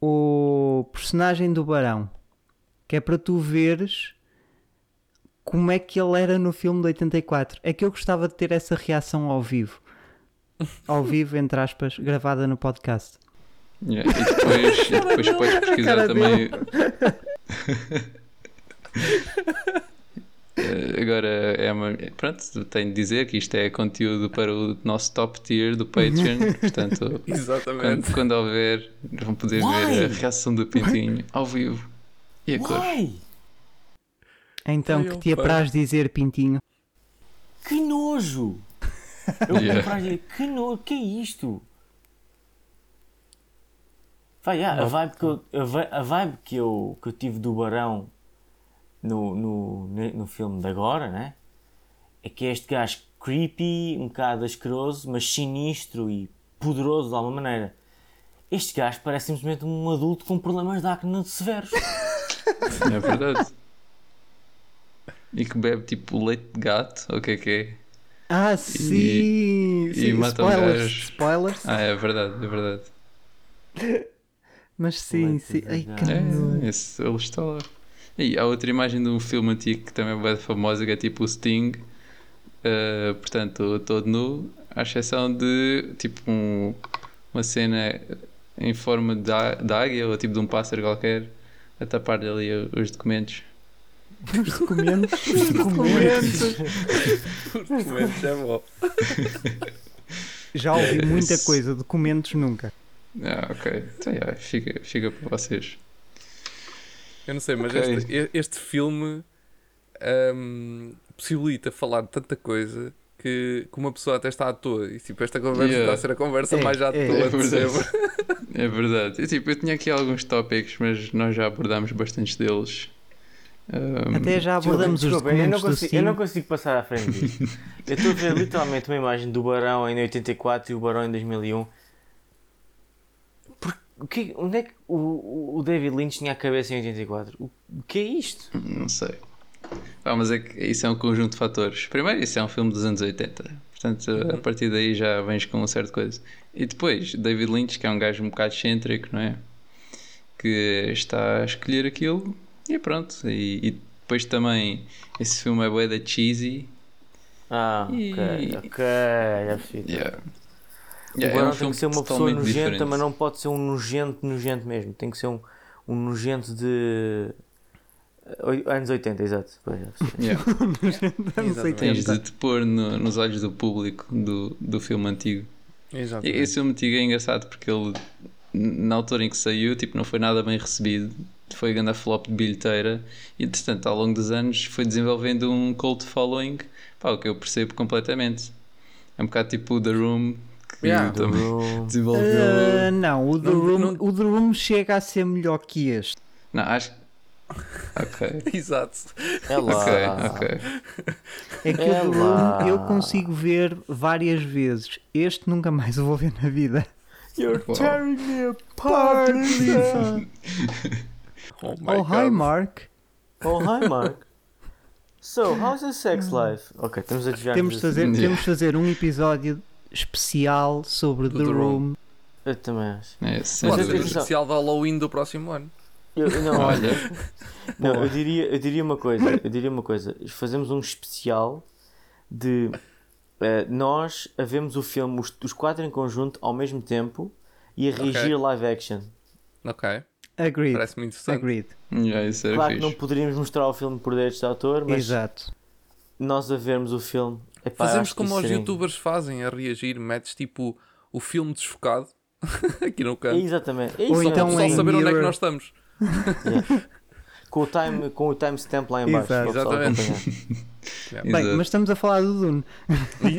o personagem do Barão, que é para tu veres como é que ele era no filme de 84. É que eu gostava de ter essa reação ao vivo. Ao vivo, entre aspas, gravada no podcast. Yeah, E depois, e depois podes pesquisar também. Eh, Agora, é uma... pronto, tenho de dizer que isto é conteúdo para o nosso top tier do Patreon. Portanto, Exatamente. quando, quando houver, vão poder ver Why? a reação do Pintinho ao vivo e a cor. Então, Ai, que te apraz dizer, Pintinho? Que nojo! Eu Yeah. dizer, que nojo, que é isto? Vai, yeah, a vibe, que eu, a vi- a vibe que, eu, que eu tive do Barão no, no, no filme de agora, né? É que é este gajo creepy, um bocado asqueroso, mas sinistro e poderoso de alguma maneira. Este gajo parece simplesmente um adulto com problemas de acne severos. É verdade. E que bebe tipo leite de gato, ou o que é que é? Ah, sim! e sim. mata um spoilers, spoilers. Ah, é verdade, é verdade. Mas sim, Leite sim. Ai, que. É, esse, ele está lá. E há outra imagem de um filme antigo que também é bem famosa, que é tipo o Sting. Uh, portanto, todo nu, à exceção de tipo um- uma cena em forma de, de águia ou tipo de um pássaro qualquer a tapar-lhe ali os documentos. Os documentos. Os documentos. Documentos é bom. Já ouvi muita coisa, documentos nunca. Ah, ok. Então, yeah, fica, fica para vocês. Eu não sei, mas Ok. este, e- este filme ahm, possibilita falar de tanta coisa que, que uma pessoa até está à toa. E tipo, esta conversa Yeah. está a ser a conversa É, mais à é, toa é de verdade. É verdade. Eu, tipo, eu tinha aqui alguns tópicos, mas nós já abordámos bastantes deles. Um, Até já abordamos os Desculpa, eu, não documentos consigo, eu não consigo passar à frente disto. Eu estou a ver literalmente uma imagem do Barão em 84 e o Barão em 2001. Por- o que, onde é que o, o David Lynch tinha a cabeça em 84? O, o que é isto? Não sei. Ah, mas é que isso é um conjunto de fatores. Primeiro, isso é um filme dos anos 80. Portanto, a partir daí já vens com uma certa coisa. E depois, David Lynch, que é um gajo um bocado excêntrico, não é? Que está a escolher aquilo e pronto. E, e depois também, esse filme é bué da cheesy. Ah, E- ok, ok, já percebi. Yeah. Yeah, o é um tem que ser uma pessoa nojenta, diferente. mas não pode ser um nojento, nojento mesmo. Tem que ser um, um nojento de. eh, Anos 80, exato. Yeah. Sei Exatamente. Tens de te pôr no- nos olhos do público do, do filme antigo. E Exatamente. Esse filme antigo é engraçado porque ele, na altura em que saiu, tipo, não foi nada bem recebido. Foi grande flop de bilheteira. E, entretanto, ao longo dos anos, foi desenvolvendo um cult following. Pá, o que eu percebo completamente. É um bocado tipo o The Room, que Yeah. The também Room. desenvolveu. Ah, não, o The, Não- Room, não- o The Room chega a ser melhor que este. Não, acho. Ok. Exato. É lá. Ok, ok. É que É o The lá. Room eu consigo ver várias vezes. Este nunca mais o vou ver na vida. You're Wow. tearing me apart. Oh, my oh, hi, God. Mark. Oh, hi, Mark. So, how's your sex life? Ok, temos a desviar Temos de, fazer, Yeah. temos de fazer um episódio especial sobre Do The The Room. Room. Eu também acho. É, sem Pode ser especial de Halloween do próximo ano. Eu, não, Olha, não eu, diria, eu diria uma coisa. Eu diria uma coisa. Fazemos um especial de eh, nós a vermos o filme, os, os quatro em conjunto, ao mesmo tempo e a reagir a live action. Ok. Agreed. Parece muito interessante. Agreed. já, isso era Claro que fixe. não poderíamos mostrar o filme por direitos de autor, mas Exato. nós a vermos o filme. epá, Fazemos que como os seria- youtubers fazem a reagir, metes tipo o filme desfocado aqui no É canto. exatamente. É Ou isso, então Só saber onde é que mirror. nós estamos. com o time com o timestamp lá em baixo. Exato. Exatamente. acompanhar. Bem, Exato. mas estamos a falar do Dune.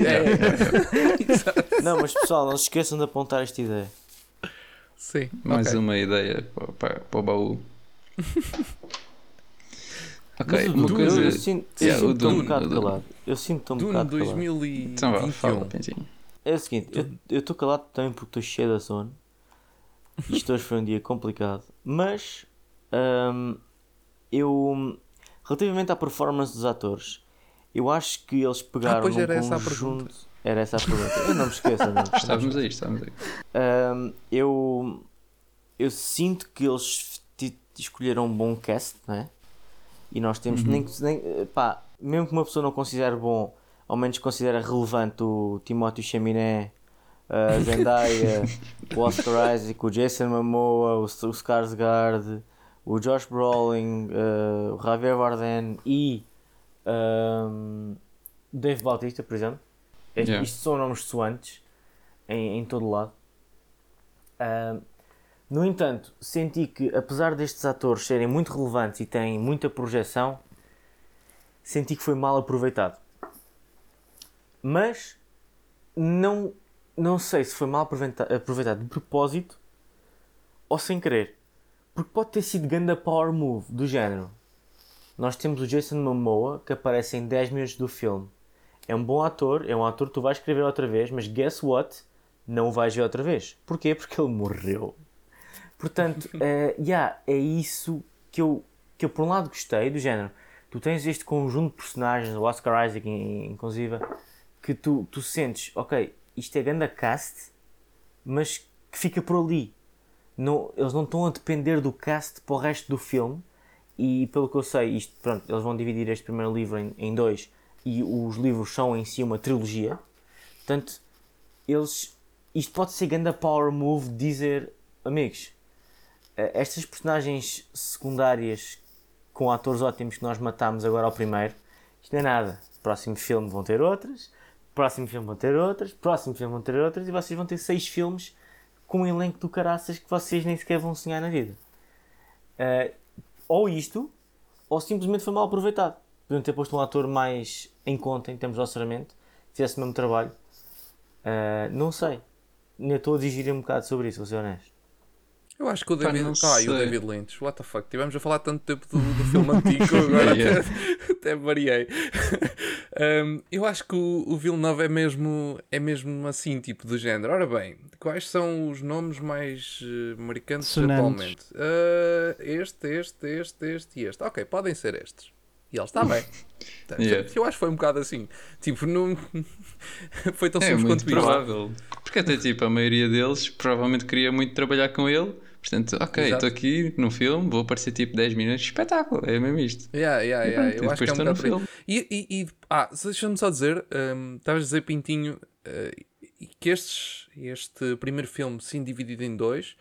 É, Não, mas pessoal, não se esqueçam de apontar esta ideia. Sim. Mais ok. uma ideia para, para, para o baú. ok, uma Dune, coisa. eu, eu sinto, eu Yeah, o sinto-me um Dune, bocado Dune. calado. Eu sinto-me um Dune bocado calado. 2021. Então vá, fala. É o seguinte, eu- eu estou calado também porque estou cheio de sono. Isto hoje foi um dia complicado. Mas hum, eu relativamente à performance dos atores, eu acho que eles pegaram pois num era essa a conjunto. Era essa a pergunta. Eu não me esqueço, não. Estávamos aí, estávamos aí. Hum, eu, eu sinto que eles escolheram um bom cast, não é? E nós temos, nem, que- nem, eh, pá, mesmo que uma pessoa não considere bom, ao menos considera relevante o Timóteo Chaminé, a Zendaya, o Oscar Isaac, o Jason Momoa, o, o Skarsgård, o Josh Brolin, eh, o Javier Bardem e hum, Dave Bautista, por exemplo. Este- Yeah. Isto são nomes soantes em, em todo lado. Ahm, no entanto, senti que, apesar destes atores serem muito relevantes e terem muita projeção, senti que foi mal aproveitado. Mas não, não sei se foi mal aproveita- aproveitado de propósito ou sem querer. Porque pode ter sido ganda power move do género. Nós temos o Jason Momoa que aparece em 10 minutos do filme. É um bom ator, é um ator que tu vais escrever outra vez, mas guess what? Não o vais ver outra vez. Porquê? Porque ele morreu. Portanto, eh, yeah, é isso que eu, que eu por um lado gostei, do género. Tu tens este conjunto de personagens, o Oscar Isaac in- inclusive, que tu, tu sentes, ok, isto é ganda cast, mas que fica por ali. Não, eles não estão a depender do cast para o resto do filme e pelo que eu sei, isto, pronto, eles vão dividir este primeiro livro em, em dois e os livros são em si uma trilogia. Portanto, eles isto pode ser ganda power move dizer, amigos, eh, estas personagens secundárias com atores ótimos que nós matámos agora ao primeiro, isto não é nada. Próximo filme vão ter outras, próximo filme vão ter outras, próximo filme vão ter outras e vocês vão ter seis filmes com um elenco do caraças que vocês nem sequer vão sonhar na vida. Eh, ou isto, ou simplesmente foi mal aproveitado. Podiam ter posto um ator mais em conta em termos de orçamento, fizesse o mesmo trabalho. Eh, não sei. Ainda estou a digir um bocado sobre isso, vou ser honesto. Eu acho que o Pá, David. não Ah, e o. David Lynch. What the fuck? Tivemos a falar tanto tempo do, do filme antigo agora Yeah. até, até variei. Um, eu acho que o, o Villeneuve é mesmo, é mesmo assim, tipo do género. Ora bem, quais são os nomes mais uh, marcantes Sonantes. atualmente? Uh, este, este, este, este e este. Ok, podem ser estes. E ele está bem. Yeah. Eu acho que foi um bocado assim. Tipo, não. foi tão É simples quanto isso. provável. Porque até tipo, a maioria deles provavelmente queria muito trabalhar com ele. Portanto, ok, estou aqui no filme, vou aparecer tipo 10 minutos, espetáculo, é mesmo isto. Yeah, yeah, E yeah. pronto, Eu acho que é um bocado estou aí. E, e, e- ah, deixa-me só dizer, hum, estavas a dizer Pintinho, eh, que estes, este primeiro filme, sim, dividido em dois,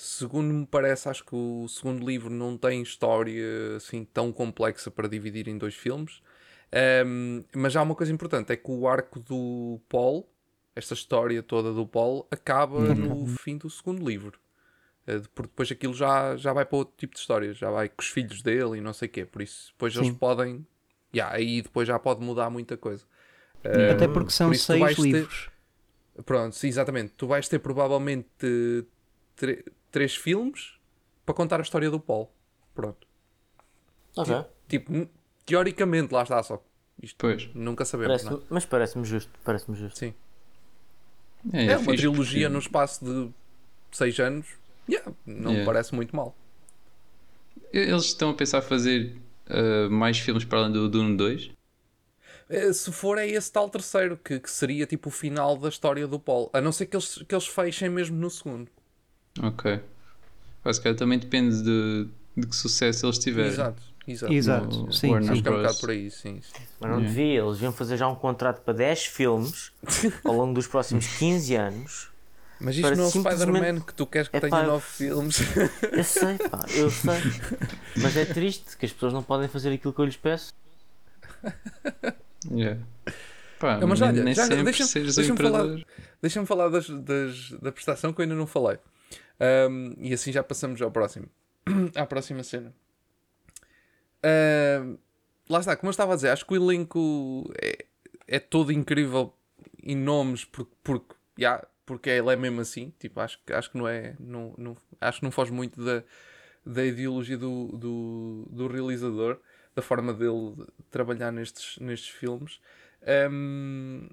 segundo me parece, acho que o segundo livro não tem história assim tão complexa para dividir em dois filmes. Um, mas há uma coisa importante: é que o arco do Paul, esta história toda do Paul, acaba no fim do segundo livro. Uh, porque depois aquilo já, já vai para outro tipo de história, já vai com os filhos dele e não sei o quê. Por isso, depois Sim. eles podem. Yeah, aí depois já pode mudar muita coisa. Até porque são por seis vais ter- livros. Pronto, sim, exatamente. Tu vais ter provavelmente três filmes para contar a história do Paul. Pronto. Ok. Tipo, n- teoricamente, lá está só. Isto Pois. nunca sabemos. Parece, não é? mas parece-me justo. Parece-me justo. Sim. É, É, uma fixe trilogia porque- no espaço de seis anos. Yeah, não me Yeah. parece muito mal. Eles estão a pensar fazer uh, mais filmes para além do Dune 2? Eh, Se for, é esse tal terceiro, que, que seria tipo o final da história do Paul. A não ser que eles, que eles fechem mesmo no segundo. Ok. Mas calhar também depende de, de que sucesso eles tiverem. Exato, exato. Exato, No sim, Warner sim. Que é um bocado por aí, sim. sim. Mas não Yeah. devia. Eles deviam fazer já um contrato para 10 filmes ao longo dos próximos 15 anos. Mas isto não é o simplesmente- Spider-Man que tu queres que Epá, tenha eu- nove filmes. Eu sei, pá, eu sei. Mas é triste que as pessoas não podem fazer aquilo que eu lhes peço. Yeah. Pá, Não, mas olha, nem já- sempre deixa-me- seres o deixa-me falar-. Deixa-me falar das, das- da prestação que eu ainda não falei. Ahm, e assim já passamos ao próximo. à próxima cena. Lá está, como eu estava a dizer, acho que o elenco é, é todo incrível em nomes, porque, porque, yeah, porque ele é mesmo assim. Tipo, acho, acho que não é. Não, não, acho que não foge muito da, da ideologia do, do, do realizador, da forma dele trabalhar nestes, nestes filmes. Ahm,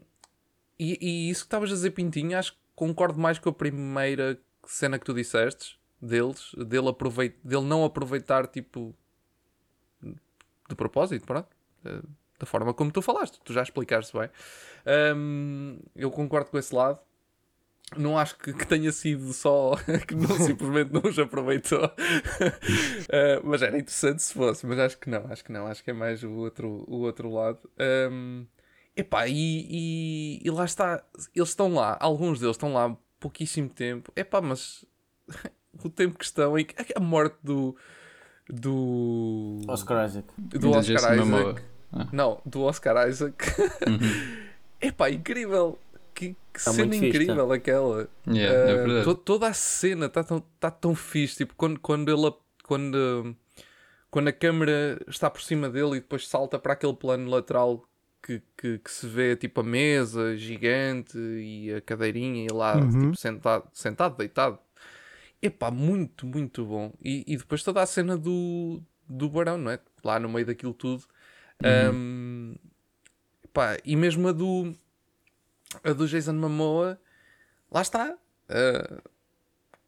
e, e isso que estavas a dizer, Pintinho, acho que concordo mais com a primeira cena que tu disseste deles, dele, aproveit, dele não aproveitar tipo de propósito, pronto. eh, Da forma como tu falaste, tu já explicaste bem. Ahm, eu concordo com esse lado. Não acho que, que tenha sido só que não, simplesmente não os aproveitou. Eh, mas era interessante se fosse, mas acho que não, acho que não, acho que é mais o outro, o outro lado. Ahm, Epá, e, e, e lá está, eles estão lá, alguns deles estão lá pouquíssimo tempo. Epá, mas o tempo que estão em a morte do do Oscar Isaac. do Oscar Isaac. Ah. Não, do Oscar Isaac. Uhum. Epá, incrível. Que, que Tá cena fixe, incrível aquela. Yeah, é Uh, verdade. to- toda a cena está tão, tá tão fixe. Tipo, quando, quando ele quando, quando a câmera está por cima dele e depois salta para aquele plano lateral que, que, que se vê tipo a mesa gigante e a cadeirinha e lá Uhum. tipo, sentado, sentado, deitado. Epá, muito, muito bom. E, e depois toda a cena do, do Barão, não é? Lá no meio daquilo tudo. Um, epá, e mesmo a do a do Jason Momoa, lá está. Uh,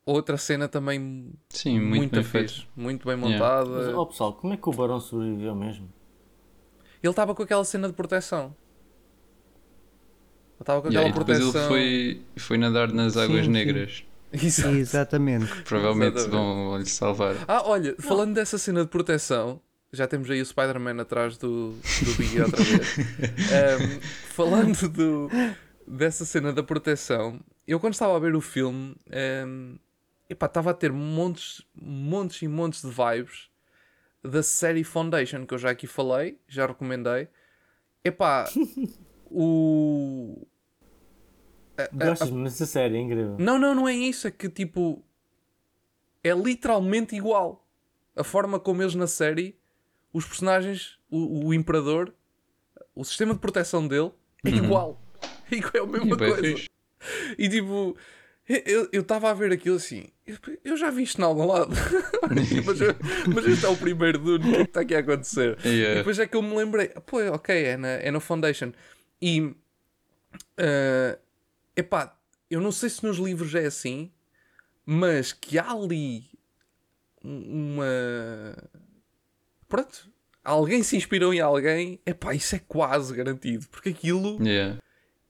outra cena também Sim, muito, muito bem feito. muito bem Yeah. montada. Mas, ó pessoal, como é que o Barão sobreviveu mesmo? Ele estava com aquela cena de proteção. Ele estava com Yeah, aquela e depois ele proteção. foi, foi nadar nas águas sim. negras. Exato. Exatamente. Provavelmente Exatamente. vão lhe salvar. Ah, olha, falando dessa cena de proteção, já temos aí o Spider-Man atrás do, do Biggie outra vez. Um, falando do, dessa cena da proteção, eu quando estava a ver o filme, um, epá, estava a ter montes, montes e montes de vibes da série Foundation, que eu já aqui falei, já recomendei. Epá, o. a- a- Gostas muito dessa série, é incrível. não, não, não é isso. É que tipo. É literalmente igual. A forma como eles na série, os personagens, o, o Imperador, o sistema de proteção dele é igual. É a mesma E bem coisa. fixe. E tipo, eu estava a ver aquilo assim. Eu- já vi isto em algum lado. mas, eu- mas este é o primeiro Dune. O que é que está aqui a acontecer? E Yeah. depois é que eu me lembrei, pô, ok, é na, é no Foundation. E eh, epá, eu não sei se nos livros é assim, mas que há ali um- uma. Pronto, alguém se inspirou em alguém, epá, isso é quase garantido, porque aquilo Yeah.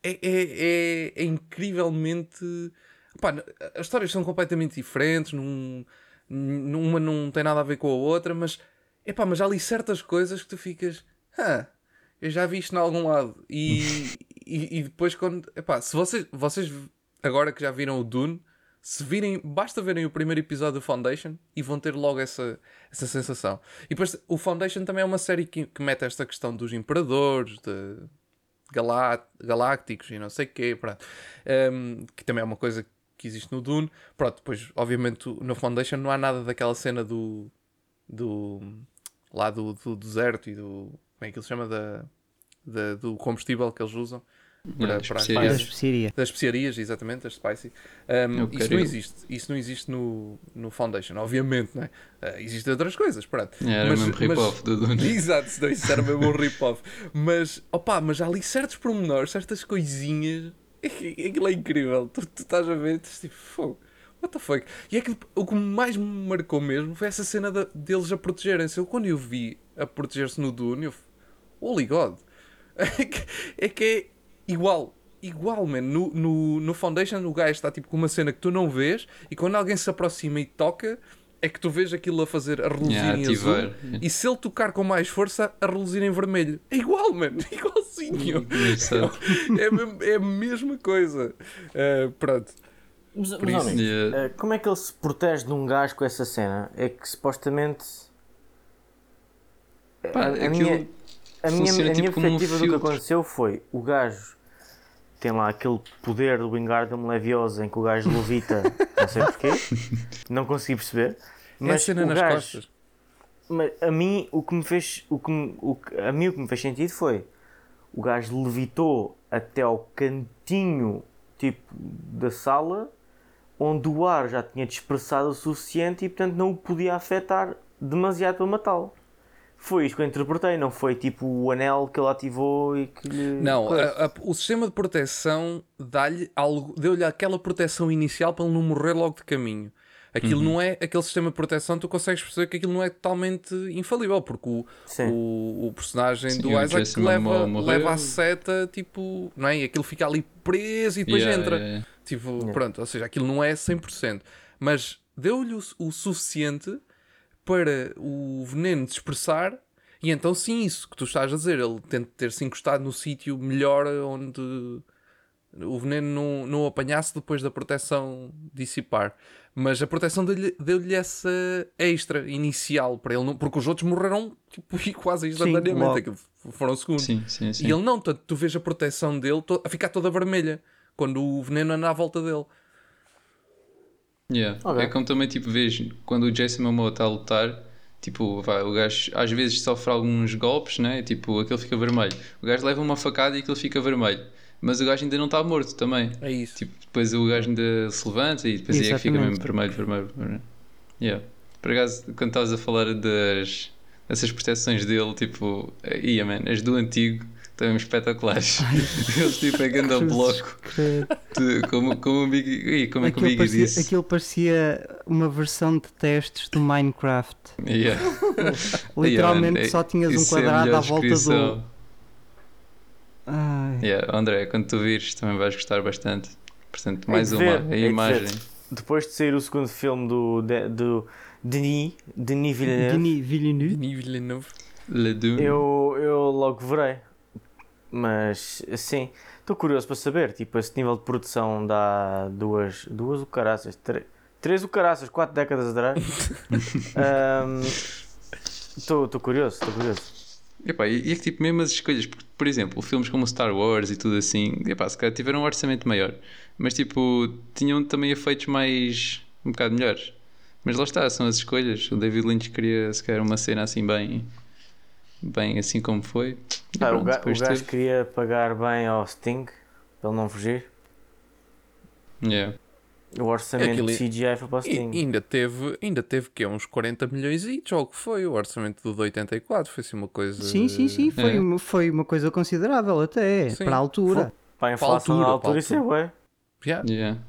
é, é, é, é incrivelmente. Pá, as histórias são completamente diferentes, num, numa não tem nada a ver com a outra, mas, epá, mas há ali certas coisas que tu ficas. Ah, eu já vi isto em algum lado. E, e, e depois quando. Epá, se vocês, vocês agora que já viram o Dune, se virem, basta verem o primeiro episódio do Foundation e vão ter logo essa, essa sensação. E depois o Foundation também é uma série que, que mete esta questão dos imperadores, de galá galácticos e não sei o quê. Um, que também é uma coisa que existe no Dune. Pronto, depois, obviamente, no Foundation não há nada daquela cena do. do lá do, do deserto e do. Como é que ele se chama? Da, da, do combustível que eles usam. Para- para as especiarias. Da especiaria. das especiarias, exatamente, as spicy. Um, isso não existe. Isso não existe no, no Foundation, obviamente, não é? Uh, existem outras coisas, pronto. Era Mas- mesmo rip-off do Dune. Exato, isso era mesmo um rip-off. Mas, opá, mas há ali certos pormenores, certas coisinhas. Aquilo é incrível. Tu, tu estás a ver e tipo, fogo. What the fuck? E é que o que mais me marcou mesmo foi essa cena da- deles a protegerem-se. Eu, quando eu vi a proteger-se no Dune, eu, holy god, é que é, que é igual. Igual, man. No, no, no Foundation o gajo está tipo com uma cena que tu não vês e quando alguém se aproxima e toca é que tu vês aquilo a fazer a reluzir Yeah, em azul e se ele tocar com mais força a reluzir em vermelho. É igual, mano. Igualzinho. É, é a mesma coisa. Uh, pronto. Mas, Por mas, isso- Yeah. eh, como é que ele se protege de um gajo com essa cena? É que supostamente. Pá, a, minha, a minha, a minha tipo um perspectiva do que aconteceu foi o gajo tem lá aquele poder do Wingardium Leviosa em que o gajo levita, não sei porquê, não consegui perceber. É Mas cena o nas gajo, costas. mas a mim o que me fez o que me- o que- a mim o que me fez sentido foi o gajo levitou até ao cantinho tipo da sala onde o ar já tinha dispersado o suficiente e portanto não o podia afetar demasiado para matá-lo. Foi isso que eu interpretei, não foi tipo o anel que ele ativou e que lhe. Não, a- a- o sistema de proteção dá-lhe algo, deu-lhe aquela proteção inicial para ele não morrer logo de caminho. Aquilo não é aquele sistema de proteção, tu consegues perceber que aquilo não é totalmente infalível, porque o, o, o personagem Sim, do o Isaac leva, leva a seta, tipo, não é? E aquilo fica ali preso e depois Yeah, entra. yeah, yeah. Tipo, Yeah. pronto, ou seja, aquilo não é 100%. Mas deu-lhe o, o suficiente para o veneno dispersar. E então, sim, isso que tu estás a dizer, ele tem de ter-se encostado no sítio melhor onde o veneno não, não o apanhasse depois da proteção dissipar. Mas a proteção deu-lhe essa extra inicial para ele, não, porque os outros morreram tipo, quase instantaneamente. Aquilo foram segundos. Sim, sim, sim. E ele não, tanto tu vês a proteção dele to- a ficar toda vermelha quando o veneno anda à volta dele. Yeah. Ok. É como também, tipo, vês quando o Jason Momoa está a lutar, tipo, vai, o gajo às vezes sofre alguns golpes, né? Tipo, aquele fica vermelho. O gajo leva uma facada e aquele fica vermelho. Mas o gajo ainda não está morto também. É isso. Tipo, depois o gajo ainda se levanta e depois aí é que fica mesmo Exatamente. vermelho, vermelho, vermelho. Yeah. Por acaso, quando estavas a falar das dessas proteções dele, tipo, ia, man, as do antigo também espetaculares. Eles tipo é grande bloco. Tu- Como, como o Biggie, como é que o Aquilo Biggie parecia, disse? aquilo parecia uma versão de testes do Minecraft. Yeah. Literalmente Yeah, só tinhas um é quadrado melhor à volta do. Ai. Yeah, André, quando tu vires também vais gostar bastante. Portanto, Hei mais de uma, ver, a de imagem. Depois de sair o segundo filme do, de- do Denis, Denis Villeneuve, Denis Villeneuve. Denis Villeneuve. Eu, eu logo verei. Mas sim, estou curioso para saber. Tipo, esse nível de produção dá duas, duas o caraças, tre- três o caraças, quatro décadas atrás. Estou curioso, estou curioso. Epá, e, é que tipo, mesmo as escolhas, por, por exemplo, filmes como Star Wars e tudo assim, epá, se calhar tiveram um orçamento maior, mas tipo, tinham também efeitos mais, um bocado melhores. Mas lá está, são as escolhas. O David Lynch queria, se calhar, uma cena assim bem, bem assim como foi. E Ah, o, pronto, ga- o depois gajo teve. queria pagar bem ao Sting para ele não fugir. Yeah. O orçamento Aquilo- de CGI foi para o E Sting. ainda teve, ainda teve que uns 40 milhões e o que foi o orçamento do de 84, foi assim uma coisa. Sim, sim, sim. Foi, É. uma, foi uma coisa considerável até. Sim. Para a altura. Para a inflação altura, da altura, para isso é bué. Yeah. Yeah.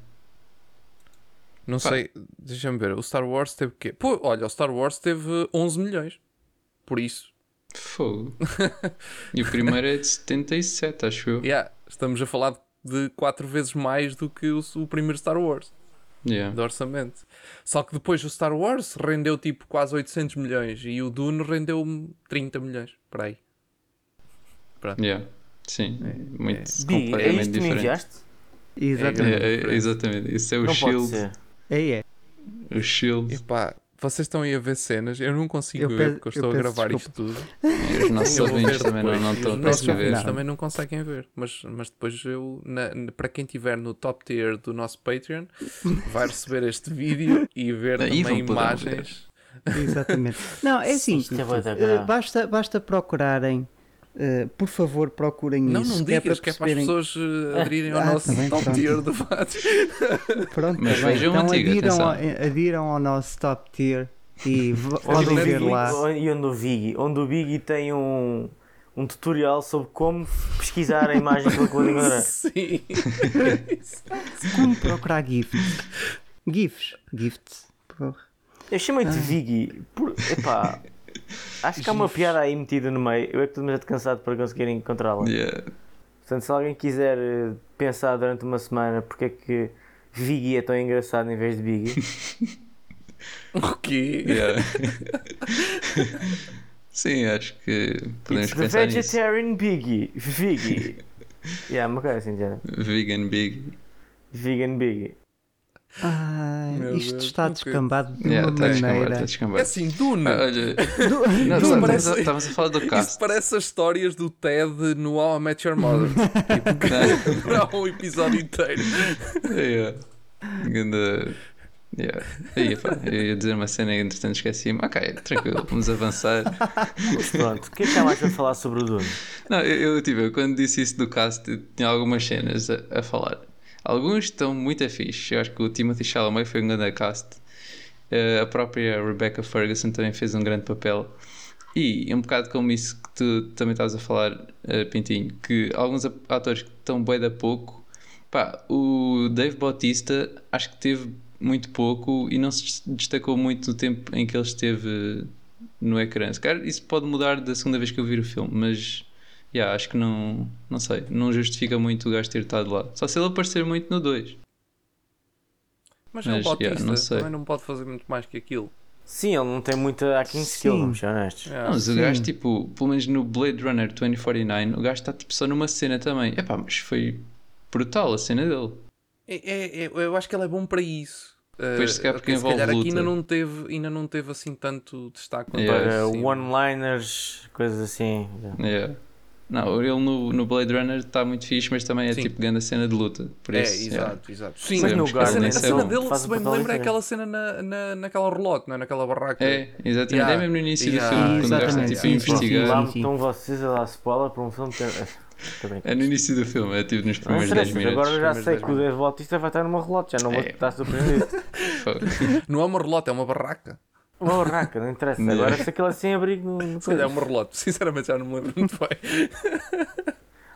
Não Pá. sei, deixa-me ver, o Star Wars teve o quê? Pô, olha, o Star Wars teve 11 milhões. Por isso, Fogo. e o primeiro é de 77, acho eu. yeah, estamos a falar de 4 vezes mais do que o, o primeiro Star Wars, Yeah. de orçamento. Só que depois o Star Wars rendeu tipo quase 800 milhões e o Dune rendeu 30 milhões, para aí. Yeah. Sim, muito Big, é completamente isto que me diferente. enviaste? Exatamente. É, é, exatamente, isso é o Não pode Shield. ser. É, é. O Shield. Epá, vocês estão aí a ver cenas, eu não consigo Eu ver peço- porque eu eu estou a gravar desculpa. isto tudo. E os nossos ouvintes ver também não, não estão os a ouvintes Não. também não conseguem ver, mas, mas depois eu, na- na- para quem estiver no top tier do nosso Patreon, vai receber este vídeo e ver Aí também imagens. Exatamente. Não, é assim. É basta, basta procurarem. Eh, por favor, procurem Não, isso. não que é digas para que é para as pessoas eh, aderirem ao Ah, nosso tá top pronto. tier do Fat. Pronto, Mas tá bem. vejam então antigo, adiram, ao, adiram ao nosso top tier e podem ver lá. E onde o Biggie, onde o Biggie tem um, um tutorial sobre como pesquisar a imagem de encontrar. Sim. Como procurar GIFs? GIFs? GIFs? Porra. Eu chamei-te Biggie. Por, epá, acho que há uma piada aí metida no meio. Eu é que estou demasiado cansado para conseguir encontrá-la. Yeah. Portanto, se alguém quiser eh, pensar durante uma semana porque é que Biggie é tão engraçado em vez de Biggie, O quê? Yeah. Sim, acho que podemos it's the pensar nisso. vegetarian Biggie. Biggie. yeah, uma coisa assim, já. Vegan Big. Vegan Biggie. Ai, Meu isto Deus, está descambado de Yeah, uma tá descambado, maneira. tá É descambado. assim, Dune. Ah, olha, não, parece- a, estamos a falar do Isso cast. parece as histórias do Ted no How I Met Your Mother. tipo, um episódio inteiro. Yeah. Ganda. Yeah. Pá, eu ia dizer uma cena e entretanto esqueci-me. Ok, tranquilo, vamos avançar. Pronto, o que é que há mais para falar sobre o Dune? Não, eu, eu, tipo, eu quando disse isso do cast, tinha algumas cenas a, a falar. Alguns estão muito fixe. Eu acho que o Timothy Chalamet foi um grande cast. Eh, a própria Rebecca Ferguson também fez um grande papel. E um bocado como isso que tu também estavas a falar, eh, Pintinho, que alguns atores que estão bem da pouco. Pá, o Dave Bautista acho que teve muito pouco e não se destacou muito no tempo em que ele esteve no ecrã. Se calhar isso pode mudar da segunda vez que eu vir o filme, mas yeah, acho que não, não sei, não justifica muito o gajo ter estado lá. Só se ele aparecer muito no 2. Mas é um Mas, yeah, não sei. também não pode fazer muito mais que aquilo. Sim, ele não tem muita hacking skill, vamos ser honestos. Yeah. Não, mas o gajo, tipo, pelo menos no Blade Runner 2049, o gajo está tipo, só numa cena também. Epá, mas foi brutal a cena dele. É, é- é- eu acho que ele é bom para isso. Pois, Uh, se calhar porque se envolve calhar aqui luta. ainda não, teve, ainda não teve assim tanto destaque. quanto Yeah. Para one-liners, coisas assim. Yeah. Não, ele no, no Blade Runner está muito fixe, mas também é Sim. tipo grande cena de luta. Por É, isso, yeah. exato, exato. Sim, Mas no a cena, a cena dele, faz se bem me lembro, é diferente. aquela cena na, na, naquela relote, não é? Naquela barraca. É, exatamente. Yeah. É mesmo no início Yeah. do filme, quando o gajo está Exatamente, tipo a sim, sim, investigar. Estão vocês a dar spoiler para um filme que. Tô brincando. É no início do filme, é tipo nos primeiros 10 interessa, minutos. agora eu já sei 10 que o Dave Bautista vai estar numa relote, já não vou É. estar surpreendido. Não é uma relote, é uma barraca. Uma barraca, não interessa. Não. Agora se aquilo é sem abrigo no, no Se calhar é uma relote. Sinceramente já não me lembro muito bem.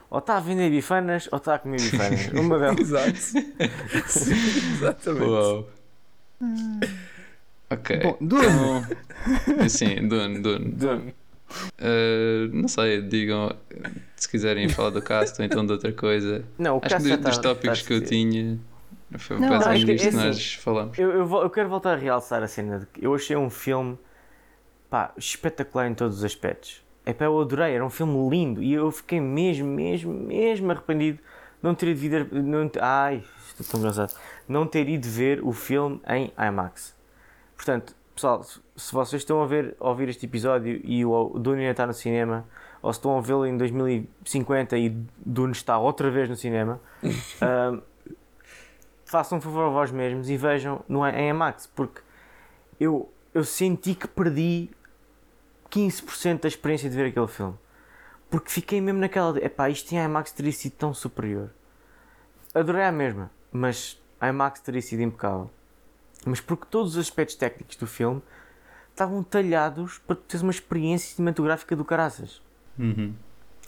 Ou está a vender bifanas ou está a comer bifanas. Uma delas. Exato. Sim, exatamente. Uau. Ok. Bom, Dune. Então, sim, Dune, Dune. Dune. Uh, não sei, digam se quiserem falar do cast ou então de outra coisa. Não, o Acho que caso já do- dos tópicos está que eu tinha foi Não, ou é que- é assim, nós falamos. Eu, eu, eu quero voltar a realçar a cena de que eu achei um filme pá, espetacular em todos os aspectos. É pá, eu adorei, era um filme lindo e eu fiquei mesmo, mesmo, mesmo arrependido de não ter ido ver. Não, ai, estou tão engraçado. Não ter ido ver o filme em IMAX. Portanto, pessoal, se- vocês estão a ver, a ouvir este episódio e o Dune ainda está no cinema, ou se estão a vê-lo em 2050 e Dune está outra vez no cinema, ahm, façam um favor a vós mesmos e vejam no, em IMAX, porque eu, eu senti que perdi 15% da experiência de ver aquele filme. Porque fiquei mesmo naquela epá, isto em IMAX teria sido tão superior. Adorei a mesma, mas a IMAX teria sido impecável. Mas porque todos os aspectos técnicos do filme estavam talhados para teres uma experiência cinematográfica do caraças. Uhum.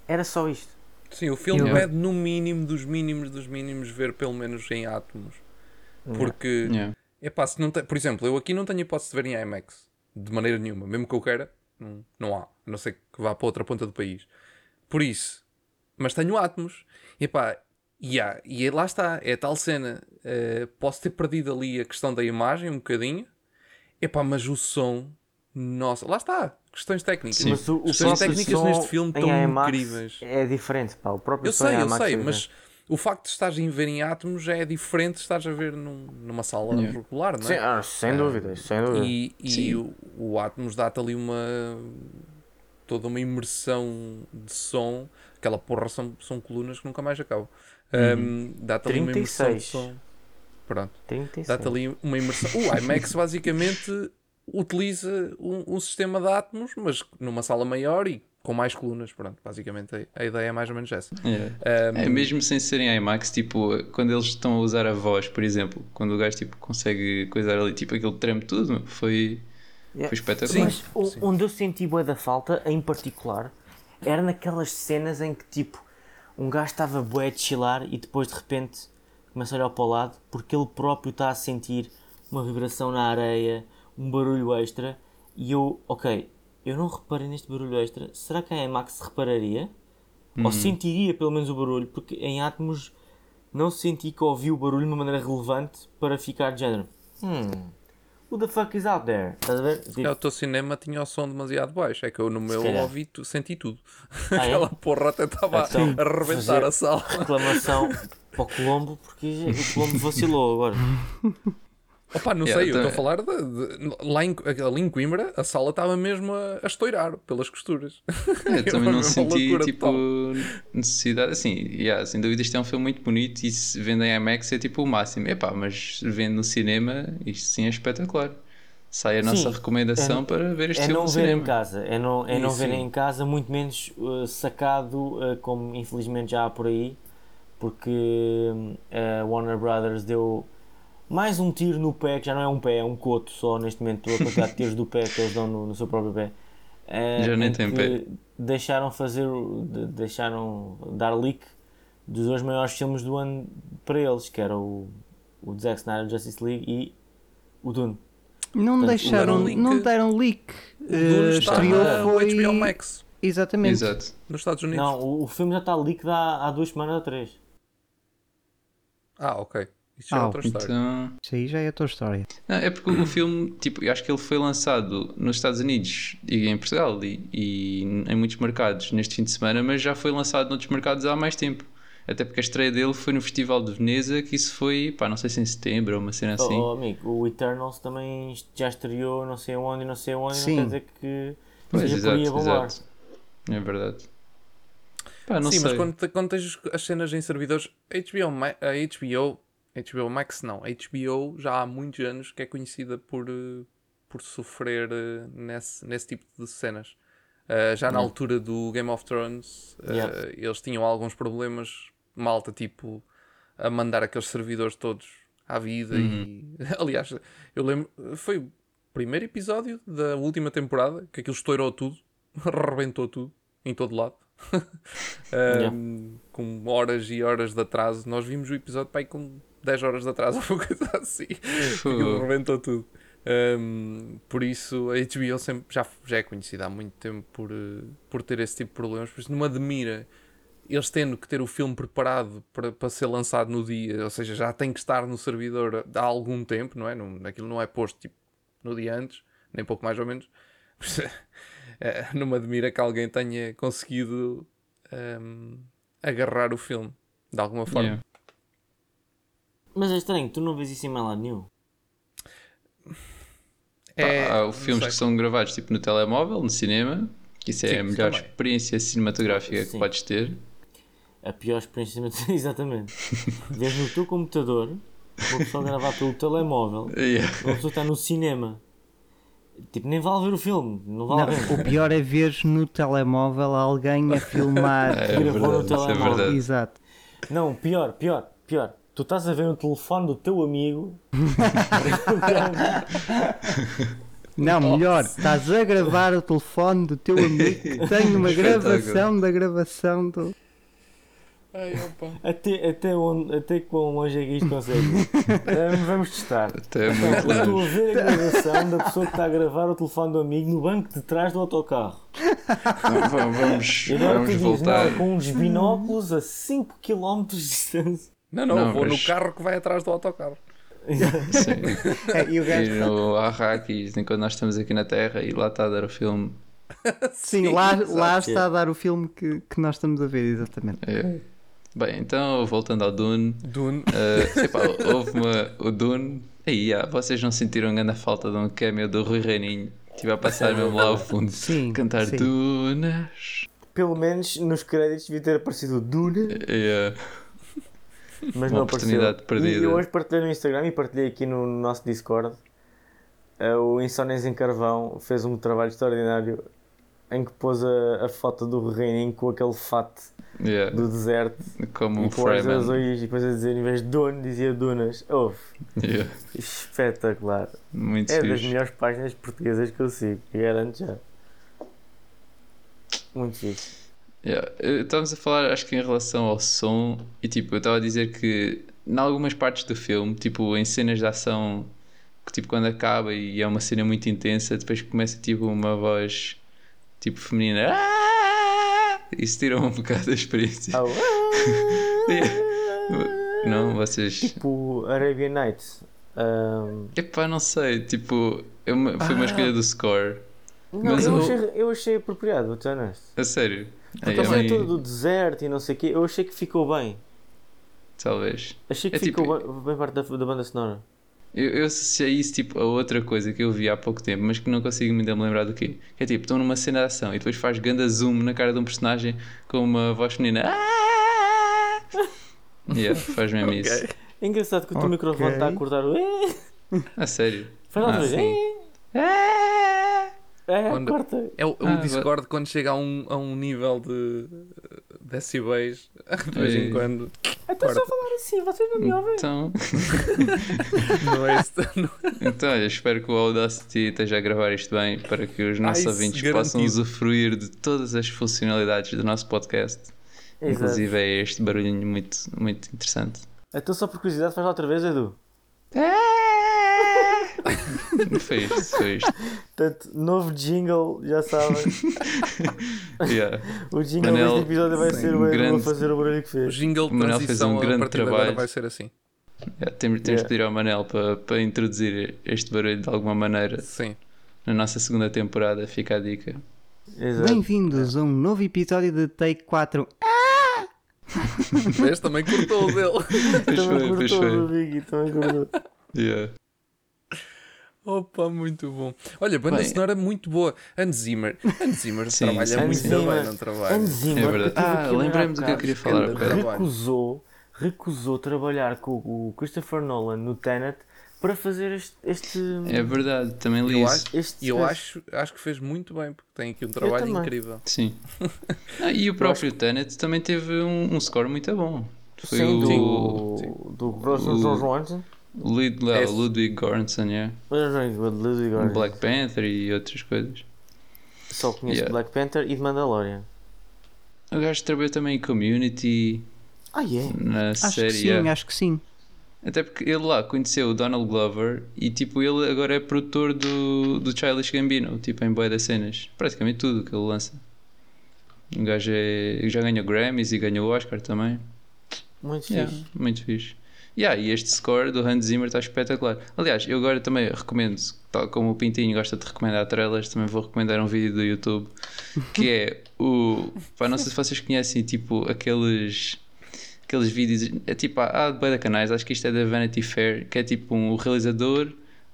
Era só isto. Sim, o filme Eu- pede no mínimo dos mínimos dos mínimos ver pelo menos em átomos. Porque, Yeah. epá, se não tem, por exemplo, eu aqui não tenho hipótese de ver em IMAX. De maneira nenhuma. Mesmo que eu queira, não, não há. A não ser que vá para outra ponta do país. Por isso. Mas tenho átomos. Epá, e há- e lá está. É tal cena. eh, posso ter perdido ali a questão da imagem um bocadinho. Epá, mas o som... Nossa, lá está. Questões técnicas. Sim. Mas o, o Questões técnicas som neste filme estão incríveis. É diferente, pá. O próprio Eu sei, eu sei, é mas o facto de estares a ver em átomos já é diferente de estares a ver num- numa sala Yeah. regular, não Sim, é? ah, sem dúvida, isso sem dúvida. E, e Sim. o, o Atmos dá-te ali uma. toda uma imersão de som. Aquela porra são, são colunas que nunca mais acabam. Um, dá-te ali uma imersão de 36. som. Pronto. 36. Dá-te ali uma imersão. O IMAX basicamente utiliza um, um sistema de Atmos, mas numa sala maior e com mais colunas. Pronto, basicamente a, a ideia é mais ou menos essa. Yeah. Um, É mesmo sem serem IMAX, tipo, quando eles estão a usar a voz, por exemplo, quando o gajo tipo, consegue coisar ali, tipo, aquilo treme tudo, foi, Yeah. foi espetacular. Sim. Mas o- onde eu senti bué da falta, em particular, era naquelas cenas em que tipo um gajo estava bué de chilar e depois de repente começa a olhar para o lado porque ele próprio está a sentir uma vibração na areia, um barulho extra e eu, ok, eu não reparei neste barulho extra, será que a IMAX repararia? Ou sentiria pelo menos o barulho? Porque em Atmos não senti que ouvi o barulho de uma maneira relevante para ficar de género. Hmm, who the fuck is out there? Estás a ver? Tipo, É, o teu cinema tinha o som demasiado baixo. É que eu no meu ouvi, tu- senti tudo. Ah, é? Aquela porra até estava Então, a arrebentar a sala. reclamação para o Colombo porque o Colombo vacilou agora. Opa, não Yeah, sei, eu estou a falar de, de- lá em, ali em Coimbra, a sala estava mesmo a, a estourar pelas costuras. Eu também não Uma senti loucura tipo total. necessidade. Assim, yeah, sem dúvida, isto é um filme muito bonito e se vendo em IMAX é tipo o máximo. Epá, mas vendo no cinema, isto sim é espetacular. Sai a nossa Sim, recomendação é- para ver este É filme não no ver em cinema. casa, é não, é não ver em casa, muito menos uh, sacado, uh, como infelizmente já há por aí, porque a Warner Brothers deu mais um tiro no pé, que já não é um pé, é um coto só neste momento, a quantidade de tiros do pé que eles dão no, no seu próprio pé. Uh, Já nem em tem pé. Deixaram fazer, de- deixaram dar leak dos dois maiores filmes do ano para eles, que era o, o Zack Snyder Justice League e o Dune. Não Portanto, deixaram, deram leak. não deram leak. O Dune está estreou foi... HBO Max, Exatamente. Exato. nos Estados Unidos. Não, o, o filme já está leak há, há duas semanas ou três. Ah, ok. Isso já é Ah, outra história. Então. Isso aí já é a tua história. Não, é porque o filme, tipo, eu acho que ele foi lançado nos Estados Unidos e em Portugal e, e em muitos mercados neste fim de semana, mas já foi lançado noutros mercados há mais tempo. Até porque a estreia dele foi no Festival de Veneza, que isso foi, pá, não sei se em setembro ou uma cena assim. Oh, amigo, o Eternals também já estreou não sei onde e não sei onde, Sim. não quer dizer que Pois, seja por exato, aí a bombar. exato. É verdade. Pá, não Sim, sei. mas quando, quando tens as cenas em servidores, HBO, a HBO, HBO Max não, a HBO já há muitos anos que é conhecida por, eh, por sofrer eh, nesse, nesse tipo de cenas. Uh, já na altura do Game of Thrones, uh, Yeah. eles tinham alguns problemas, malta, tipo, a mandar aqueles servidores todos à vida. E, aliás, eu lembro, foi o primeiro episódio da última temporada que aquilo estourou tudo, arrebentou tudo, em todo lado. Um, Com horas e horas de atraso. Nós vimos o episódio pai, com 10 horas de atraso, ou uma coisa assim. Aquilo arrebentou tudo. Um, por isso a HBO sempre, já, já é conhecida há muito tempo por, eh, por ter esse tipo de problemas, por isso não me admira eles tendo que ter o filme preparado para, para ser lançado no dia, ou seja, já tem que estar no servidor há algum tempo, não é? Não, aquilo não é posto tipo, no dia antes, nem pouco mais ou menos. Eh, não me admira que alguém tenha conseguido um, agarrar o filme de alguma forma. Yeah. Mas é estranho, tu não vês isso em mais lado nenhum. É, Pá, há filmes que são gravados tipo no telemóvel, no cinema, que isso é Sim, a melhor também. experiência cinematográfica Sim. que podes ter. A pior experiência, exatamente. Vês no teu computador, uma pessoa a gravar pelo telemóvel, Yeah. uma pessoa está no cinema. Tipo, nem vale ver o filme, não vale Não, ver. o pior é ver no telemóvel alguém a filmar. É Gravou no é telemóvel. verdade. Exato. Não, pior, pior, pior. Tu estás a ver no telefone do teu amigo. Não, melhor, estás a gravar o telefone do teu amigo que tem uma gravação da gravação do. Ai, opa. até, até, onde, até quão longe é que isto consegue? Eh, Vamos testar. Até Então, muito eu estou a ver a gravação da pessoa que está a gravar o telefone do amigo no banco de trás do autocarro. Vamos, vamos, E agora tu vamos voltar. não, com uns binóculos a 5 km de distância. Não, não, Não, vou mas- no carro que vai atrás do autocarro. Sim. É, e o gajo E no Arrakis, enquanto nós estamos aqui na Terra, e lá está a dar o filme Sim, lá, lá está a dar o filme que, que nós estamos a ver, exatamente. É. Bem, então, voltando ao Dune, Dune. uh, epá, houve uma. O Dune. Aí, ah, vocês não sentiram grande falta de um cameo do Rui Reininho? Estive a passar mesmo lá ao fundo, Sim, cantar sim. Dunas. Pelo menos nos créditos devia ter aparecido o Dune, Yeah. Mas Uma não oportunidade apareceu. perdida. E eu hoje partilhei no Instagram e partilhei aqui no nosso Discord. eh, o Insónias em Carvão fez um trabalho extraordinário em que pôs a, a foto do Reininho com aquele fato Yeah. do deserto Como um olhos Freeman. azuis e depois a dizer em vez de Dune dizia Dunas. Houve. Yeah. Espetacular. Muito É das fixe. melhores páginas portuguesas que eu sigo, garanto já. Muito fixe. Yeah. Estávamos a falar, acho que em relação ao som, e tipo, eu estava a dizer que em algumas partes do filme, tipo, em cenas de ação, que tipo, quando acaba e é uma cena muito intensa, depois começa tipo uma voz tipo feminina. "Ah!" Isso tira um bocado da experiência. Au, ah! Não, vocês. Tipo Arabian Nights. Ahm, Epá, não sei, tipo, uma- foi uma escolha do score. Não, Mas eu, eu- achei, eu achei apropriado, vou ser honesto. A sério. Porque Aí, a cena aí, toda do deserto e não sei o quê, eu achei que ficou bem. Talvez. Achei que É ficou tipo- bem, bem parte da, da banda sonora. Eu, eu associei isso tipo, a outra coisa que eu vi há pouco tempo, mas que não consigo ainda me lembrar do quê. Que é tipo, estão numa cena de ação e depois faz ganda zoom na cara de um personagem com uma voz feminina. Ah! Yeah, faz mesmo isso. É engraçado que o teu Ok. microfone está a cortar o. "Eh". A sério. Faz outra Ah, vez. É, Quando- corta. É o, é o Ah, Discord quando chega a um, a um nível de decibéis, de vez em É. quando. Então só falar assim, vocês não me ouvem. Então, Não é isso. Não. então olha, espero que o Audacity esteja a gravar isto bem para que os nossos isso, ouvintes garantido. possam usufruir de todas as funcionalidades do nosso podcast. Exato. Inclusive é este barulhinho muito, muito interessante. Então só por curiosidade faz lá outra vez, Edu. Foi isto, foi isto. Portanto, novo jingle, já sabem. Yeah. O jingle Manel, deste episódio vai sim, ser o grande- a fazer o barulho que O fez. jingle de O Manuel fez um grande trabalho. vai ser assim. Yeah, temos, temos Yeah. de pedir ao Manel para, para introduzir este barulho de alguma maneira Sim. na nossa segunda temporada. Fica a dica. Exato. Bem-vindos a um novo episódio de Take 4. Vês? Também cortou o dele. Pois Também foi, cortou foi. o Biggie, também cortou. Yeah. Opa, muito bom. Olha, banda Bem- sonora muito boa. Hans Zimmer. Hans Zimmer Sim, trabalha sim, muito sim. bem no trabalho. Hans Zimmer, É verdade. Ah, lembrei-me do que eu queria falar. recusou, recusou trabalhar com o Christopher Nolan no Tenet para fazer este. este É verdade, também li Eu isso. acho, este e eu acho, acho que fez muito bem, porque tem aqui um trabalho incrível. Sim. Ah, e o próprio Tenet também teve um, um score muito bom. Foi Sim, o, do, do Russell o- George Johansson. Lud, Esse. Ludwig Göransson, yeah. Ludwig Göransson. Black Panther e outras coisas. Só conheço Yeah. Black Panther e de Mandalorian. O gajo trabalhou também em Community, Ah, é? na Acho série. que sim, yeah. acho que sim. Até porque ele lá conheceu o Donald Glover e tipo ele agora é produtor do, do Childish Gambino, tipo em boia das cenas. Praticamente tudo que ele lança. O gajo é, já ganhou Grammys e ganhou o Oscar também. Muito Yeah, fixe. muito fixe. Yeah, e este score do Hans Zimmer está espetacular. Aliás, eu agora também recomendo, tal como o Pintinho gosta de recomendar trailers, também vou recomendar um vídeo do YouTube que é o. Pá, não sei se vocês conhecem, tipo, aqueles. Aqueles vídeos, é tipo, há há de canais, acho que isto é da Vanity Fair, que é tipo um, o realizador,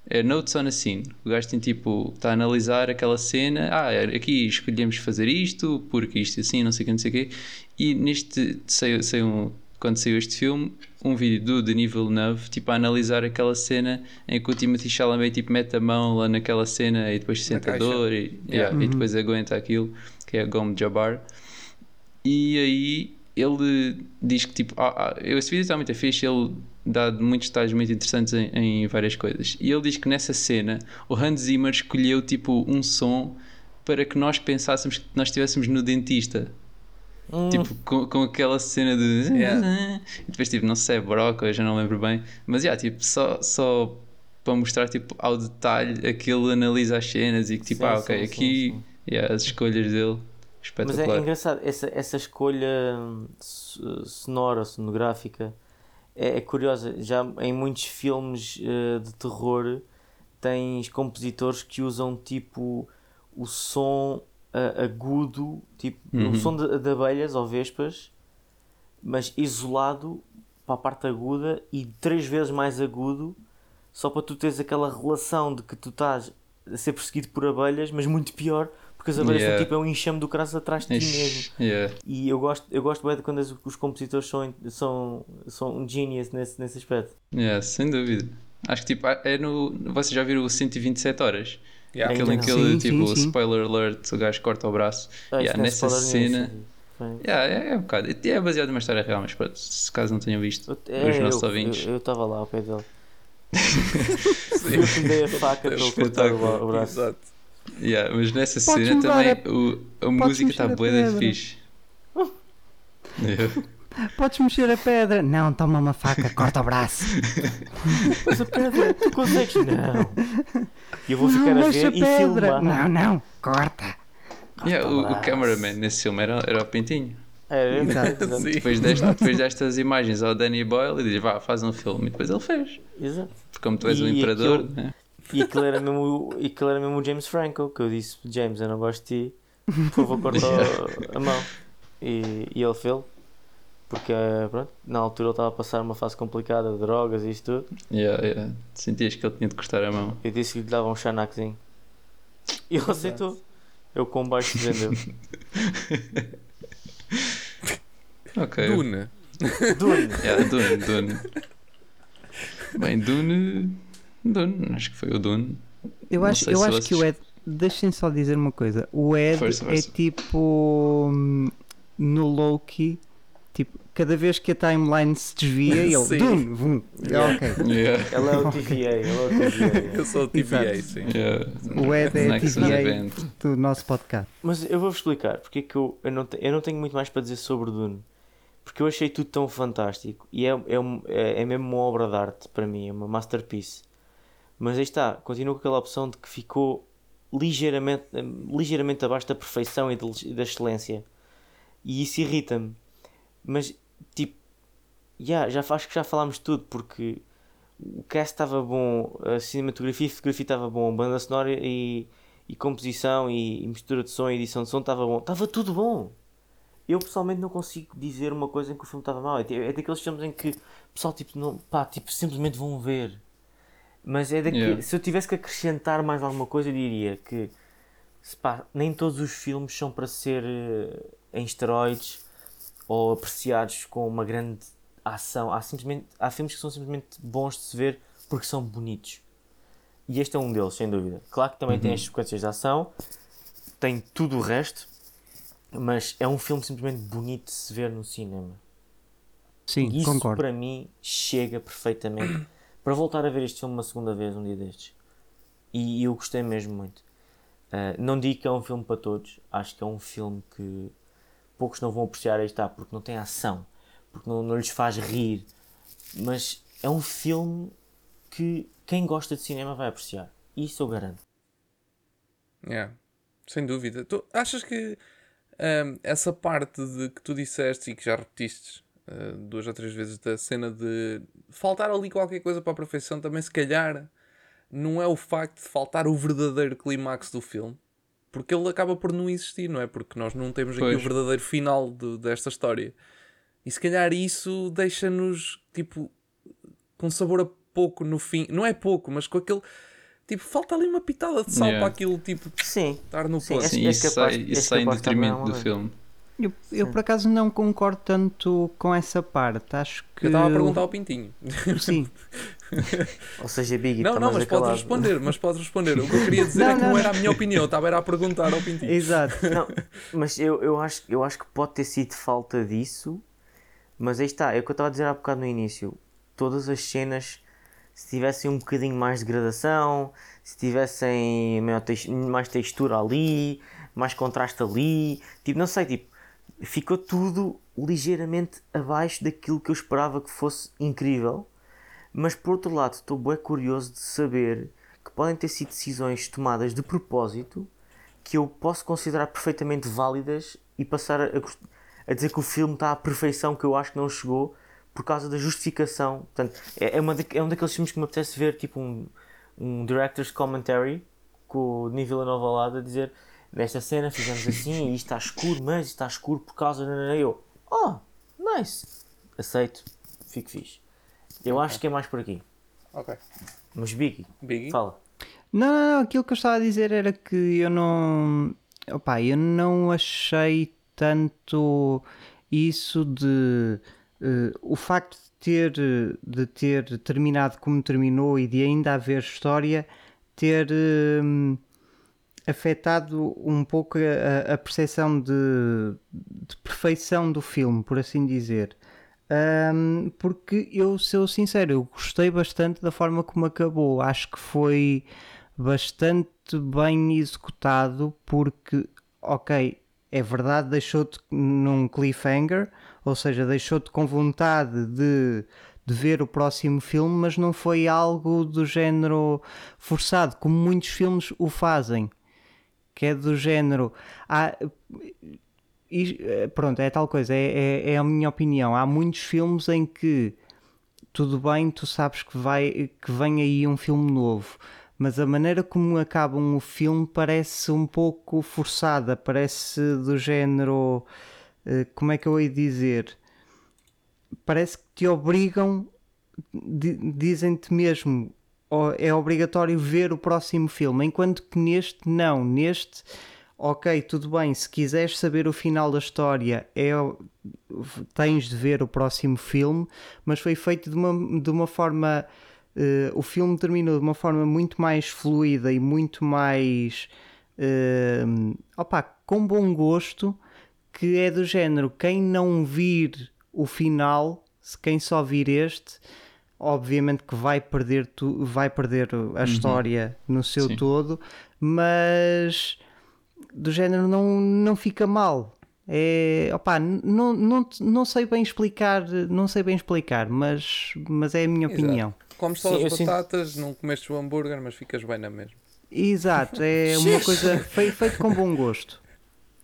é Notes on a Scene. O gajo tem tipo, está a analisar aquela cena, ah, aqui escolhemos fazer isto, porque isto assim, não sei o que, não sei o quê. E neste, saiu, saiu um, quando saiu este filme, um vídeo do Denis Villeneuve, tipo, a analisar aquela cena em que o Timothy Chalamet tipo, mete a mão lá naquela cena e depois sente a dor e, yeah, e depois aguenta aquilo, que é Gom Jabbar. E aí ele diz que tipo, ah, ah, esse vídeo está muito fixe, ele dá muitos detalhes muito interessantes em, em várias coisas. E ele diz que nessa cena o Hans Zimmer escolheu tipo um som para que nós pensássemos que nós estivéssemos no dentista. Hum, Tipo, com, com aquela cena de. Yeah. E depois, tipo, não sei, broca, eu já não lembro bem. Mas, yeah, tipo, só, só para mostrar, tipo, ao detalhe aquele analisa as cenas e que, tipo, Sim, ah, ok, sim, aqui, sim, yeah, as escolhas dele, Mas é engraçado, essa, essa escolha hum, so- sonora, sonográfica, é, é curiosa. Já em muitos filmes eh, de terror tens compositores que usam tipo o som uh, agudo, tipo, o som de, de abelhas ou vespas, mas isolado para a parte aguda e três vezes mais agudo, só para tu teres aquela relação de que tu estás a ser perseguido por abelhas, mas muito pior, porque as abelhas Yeah. são tipo é um enxame do caralho atrás de ti mesmo. Yeah. E eu gosto, eu gosto bem de quando as- os compositores são, são, são um genius nesse, nesse aspecto. Yeah, sem dúvida. Acho que tipo, é no. Vocês já viram o 127 horas? Yeah. Aquele em Ainda que não. ele, Sim, tipo, sim, sim. spoiler alert, o gajo corta o braço. Ah, Yeah, é nessa cena. Yeah, é, é um bocado. É baseado numa história real, mas pronto, se caso não tenham visto, eu- os é, nossos eu- ouvintes. Eu estava lá ao pé dele. eu dei a faca para ele cortar o, o braço. Exato. Yeah, mas nessa Podes cena também o, a música está a boa de fixe. Podes mexer a pedra? Não, toma uma faca, corta o braço. Mas a pedra, tu consegues? Não. E eu vou ficar não, a ver a e filmar. Não, não, corta. Yeah, o, o cameraman nesse filme era, era o Pintinho. É, é, Exato. exato. Depois, deste, depois destas imagens ao Danny Boyle e diz: vá, faz um filme. E depois ele fez. Exato. Porque como tu és o E imperador, aquilo- né? E aquele era mesmo, o- e aquele era mesmo o James Franco, que eu disse, James, eu não gosto de ti, por favor corta a- a mão. E, e ele fez, porque pronto, na altura ele estava a passar uma fase complicada de drogas e isto tudo. Yeah, yeah. Sentias que ele tinha de cortar a mão. Eu disse que lhe dava um xanaquezinho. E ele aceitou. Eu com baixo vendeu. Ok. Dune. Dune. Yeah, Dune, Dune. Bem, Dune. Dune, acho que foi o Dune. Eu acho, eu acho vocês- que o Ed. Deixem só dizer uma coisa. O Ed Força, é tipo. hum, No Loki. Cada vez que a timeline se desvia, ele. Sim. Dum, vum. Yeah. Ok. Yeah. Ele é o TVA, ele é o TVA. Eu sou o TVA, Exato. sim. Yeah. O Ed é TVA do nosso podcast. Mas eu vou-vos explicar porque é que eu, eu, não te- eu não tenho muito mais para dizer sobre Dune. Porque eu achei tudo tão fantástico e é, é, é, é mesmo uma obra de arte para mim, é uma masterpiece. Mas aí está, continuo com aquela opção de que ficou ligeiramente, ligeiramente abaixo da perfeição e da da excelência. E isso irrita-me. Mas, yeah, já acho que já falámos tudo porque o cast estava bom, a cinematografia e a fotografia estava bom, a banda sonora e, e composição e, e mistura de som e edição de som estava bom, estava tudo bom. Eu pessoalmente não consigo dizer uma coisa em que o filme estava mau. É, é daqueles filmes em que o pessoal tipo, não, pá, tipo, simplesmente vão ver. Mas é daqui, Yeah. se eu tivesse que acrescentar mais alguma coisa, eu diria que pá, nem todos os filmes são para ser eh, em esteroides ou apreciados com uma grande ação. Há, simplesmente, há filmes que são simplesmente bons de se ver porque são bonitos. E este é um deles, sem dúvida. Claro que também tem as sequências de ação, tem tudo o resto, mas é um filme simplesmente bonito de se ver no cinema. Sim, E isso concordo. para mim chega perfeitamente para voltar a ver este filme uma segunda vez um dia destes. E eu gostei mesmo muito. Ah, não digo que é um filme para todos, acho que é um filme que poucos não vão apreciar aí está, porque não tem ação, porque não, não lhes faz rir, mas é um filme que quem gosta de cinema vai apreciar. Isso eu garanto. Yeah, sem dúvida. Tu achas que ahm, essa parte de que tu disseste e que já repetiste ah, duas ou três vezes da cena de faltar ali qualquer coisa para a perfeição, também se calhar não é o facto de faltar o verdadeiro clímax do filme, porque ele acaba por não existir, não é? Porque nós não temos aqui Pois. o verdadeiro final de- desta história. E se calhar isso deixa-nos tipo com sabor a pouco no fim. Não é pouco, mas com aquele. Tipo, falta ali uma pitada de sal Yeah. para aquilo, tipo, Sim, estar no és- Sim, isso és isso sai em detrimento bem, do é? filme. Eu, eu por acaso não concordo tanto com essa parte. Acho que. Eu estava a perguntar ao Pintinho. Sim. ou seja, Biggie, Não, tá não, mas podes responder, mas podes responder. O que eu queria dizer Não, é que não, não. era a minha opinião, estava era a perguntar ao Pintinho. Exato. Não, mas eu, eu, acho, eu acho que pode ter sido falta disso. Mas aí está, é o que eu estava a dizer há bocado no início. Todas as cenas, se tivessem um bocadinho mais de gradação, se tivessem mais textura ali, mais contraste ali, tipo, não sei, tipo, ficou tudo ligeiramente abaixo daquilo que eu esperava que fosse incrível. Mas por outro lado, estou bem curioso de saber que podem ter sido decisões tomadas de propósito que eu posso considerar perfeitamente válidas e passar a, a dizer que o filme está à perfeição que eu acho que não chegou por causa da justificação. Portanto, é, é, uma da- é um daqueles filmes que me apetece ver, tipo um, um director's commentary com o Villeneuve ao lado a dizer nesta cena fizemos assim, e isto está escuro, mas isto está escuro por causa. da Eu, oh, nice, aceito, fico fixe. Eu acho que é mais por aqui. Ok. Mas Biggie, Biggie? fala. Não, não, não, aquilo que eu estava a dizer era que eu não. Opá, eu não achei tanto isso de. eh, o facto de ter, de ter terminado como terminou e de ainda haver história ter hum, afetado um pouco a, a percepção de, de perfeição do filme, por assim dizer. Hum, porque eu sou sincero, eu gostei bastante da forma como acabou. Acho que foi bastante bem executado porque, ok, é verdade, deixou-te num cliffhanger, ou seja, deixou-te com vontade de, de ver o próximo filme, mas não foi algo do género forçado, como muitos filmes o fazem. Que é do género. Há, e, eh, pronto, é tal coisa, é, é, é a minha opinião. Há muitos filmes em que tudo bem, tu sabes que, vai, que vem aí um filme novo, mas a maneira como acabam o filme parece um pouco forçada, parece do género. eh, Como é que eu ia dizer? Parece que te obrigam, di- dizem-te mesmo, "Oh, é obrigatório ver o próximo filme, enquanto que neste não, neste ok, tudo bem, se quiseres saber o final da história, é, tens de ver o próximo filme, mas foi feito de uma, de uma forma. Eh, o filme terminou de uma forma muito mais fluida e muito mais. eh, opá, com bom gosto, que é do género: quem não vir o final, se quem só vir este. Obviamente que vai perder, tu, vai perder a história no seu Sim. todo, mas do género não, não fica mal. É, opá, n- não, não, não sei bem explicar, não sei bem explicar, mas, mas é a minha Exato. opinião. Comes só Sim, as sinto- batatas, não comestes o hambúrguer, mas ficas bem na mesma. Exato, é uma coisa fei- feito com bom gosto.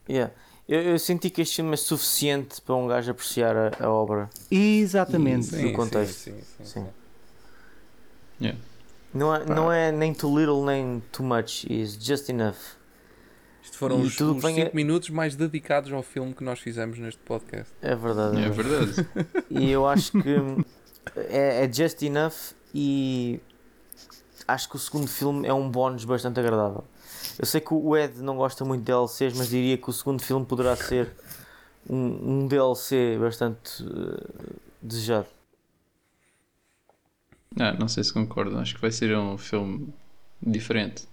Yeah. Eu, eu senti que este filme é suficiente para um gajo apreciar a, a obra. Exatamente. Sim. contexto. Sim, sim, sim, Sim. sim. Yeah. Não é, não é nem too little nem too much, is just enough. Isto foram E os tudo 5 que venha- minutos mais dedicados ao filme que nós fizemos neste podcast. É verdade. É verdade. E eu acho que é, é just enough e acho que o segundo filme é um bónus bastante agradável. Eu sei que o Ed não gosta muito de DLCs, mas diria que o segundo filme poderá ser um, um DLC bastante eh, desejado. Ah, não sei se concordo. Acho que vai ser um filme diferente.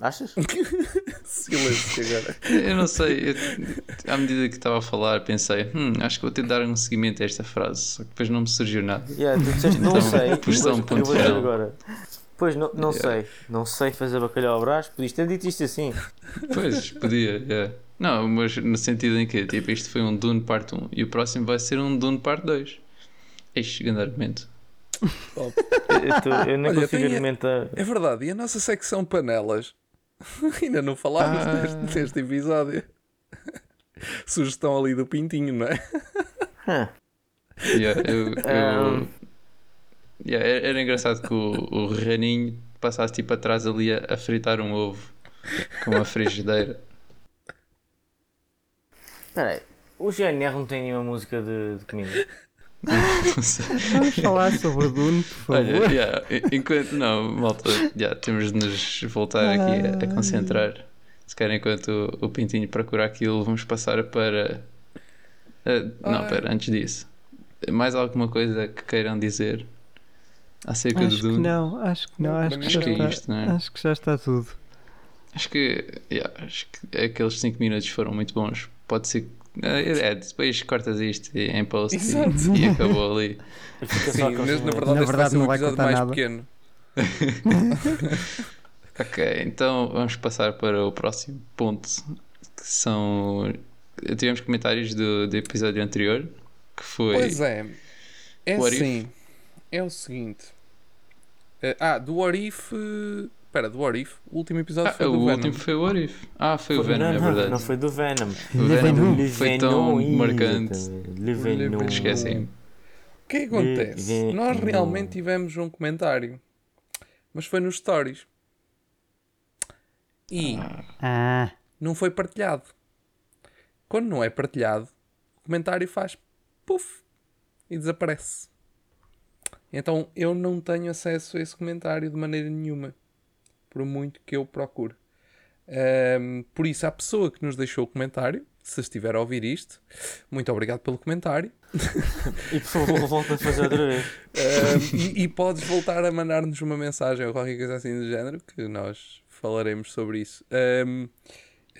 Achas? Silêncio agora. Eu não sei. eu- à medida que estava a falar, pensei, hum, acho que vou ter de dar um seguimento a esta frase. Só que depois não me surgiu nada. Yeah, tu disseste não Então, sei, vou- um ponto eu vou dizer agora. Pois não, não Yeah. sei, não sei fazer bacalhau ao brás, podias ter dito isto assim. Pois, podia, yeah. Não, mas no sentido em que, tipo, isto foi um Dune parte 1 e o próximo vai ser um Dune parte 2. Este grande argumento. Eu, tô- eu nem Olha, consigo argumentar. É verdade, e a nossa secção panelas? Ainda não falámos Ah. neste, neste episódio. Sugestão ali do Pintinho, não é? Hã. Yeah, eu, eu- Um. yeah, era, era engraçado que o, o Raninho passasse tipo atrás ali a, a fritar um ovo com uma frigideira. Espera aí, o GNR não tem nenhuma música de, de comida. Vamos falar sobre o Dune, por favor. Olha, yeah, enquanto. Não, malta, yeah, temos de nos voltar aqui a, a concentrar. Se calhar, enquanto o, o Pintinho procura aquilo, vamos passar para. eh, não, Ai. pera, antes disso. Mais alguma coisa que queiram dizer acerca do Acho que Dune? não, acho que não, acho para que, já acho que é está, isto, não é? acho que já está tudo. Acho que, yeah, acho que aqueles 5 minutos foram muito bons. Pode ser. que- É, depois cortas isto em post Exato. e, e acabou ali. Sim, na, assim, verdade, Na verdade ser um não vai episódio contar mais nada. pequeno. Ok, então vamos passar para o próximo ponto. Que são. Tivemos comentários do, do episódio anterior. Que foi. Pois é. É What if? assim. É o seguinte. Eh, ah, do What If. eh, Espera, do What If. O último episódio Ah, foi o do Venom. último foi o What If. Ah, foi o Foi- Venom, não, é verdade. Não foi do Venom. O Venom Le foi tão Venom, marcante. Venom. Esqueci-me. O que é que acontece? Venom. Nós realmente tivemos um comentário. Mas foi nos stories. E Ah, não foi partilhado. Quando não é partilhado, o comentário faz puf e desaparece. Então eu não tenho acesso a esse comentário de maneira nenhuma, por muito que eu procure. Ahm, por isso, a pessoa que nos deixou o comentário, se estiver a ouvir isto, muito obrigado pelo comentário. E por favor, volta a fazer outra vez. Ahm, e, e podes voltar a mandar-nos uma mensagem ou qualquer coisa assim do género, que nós falaremos sobre isso. Ahm,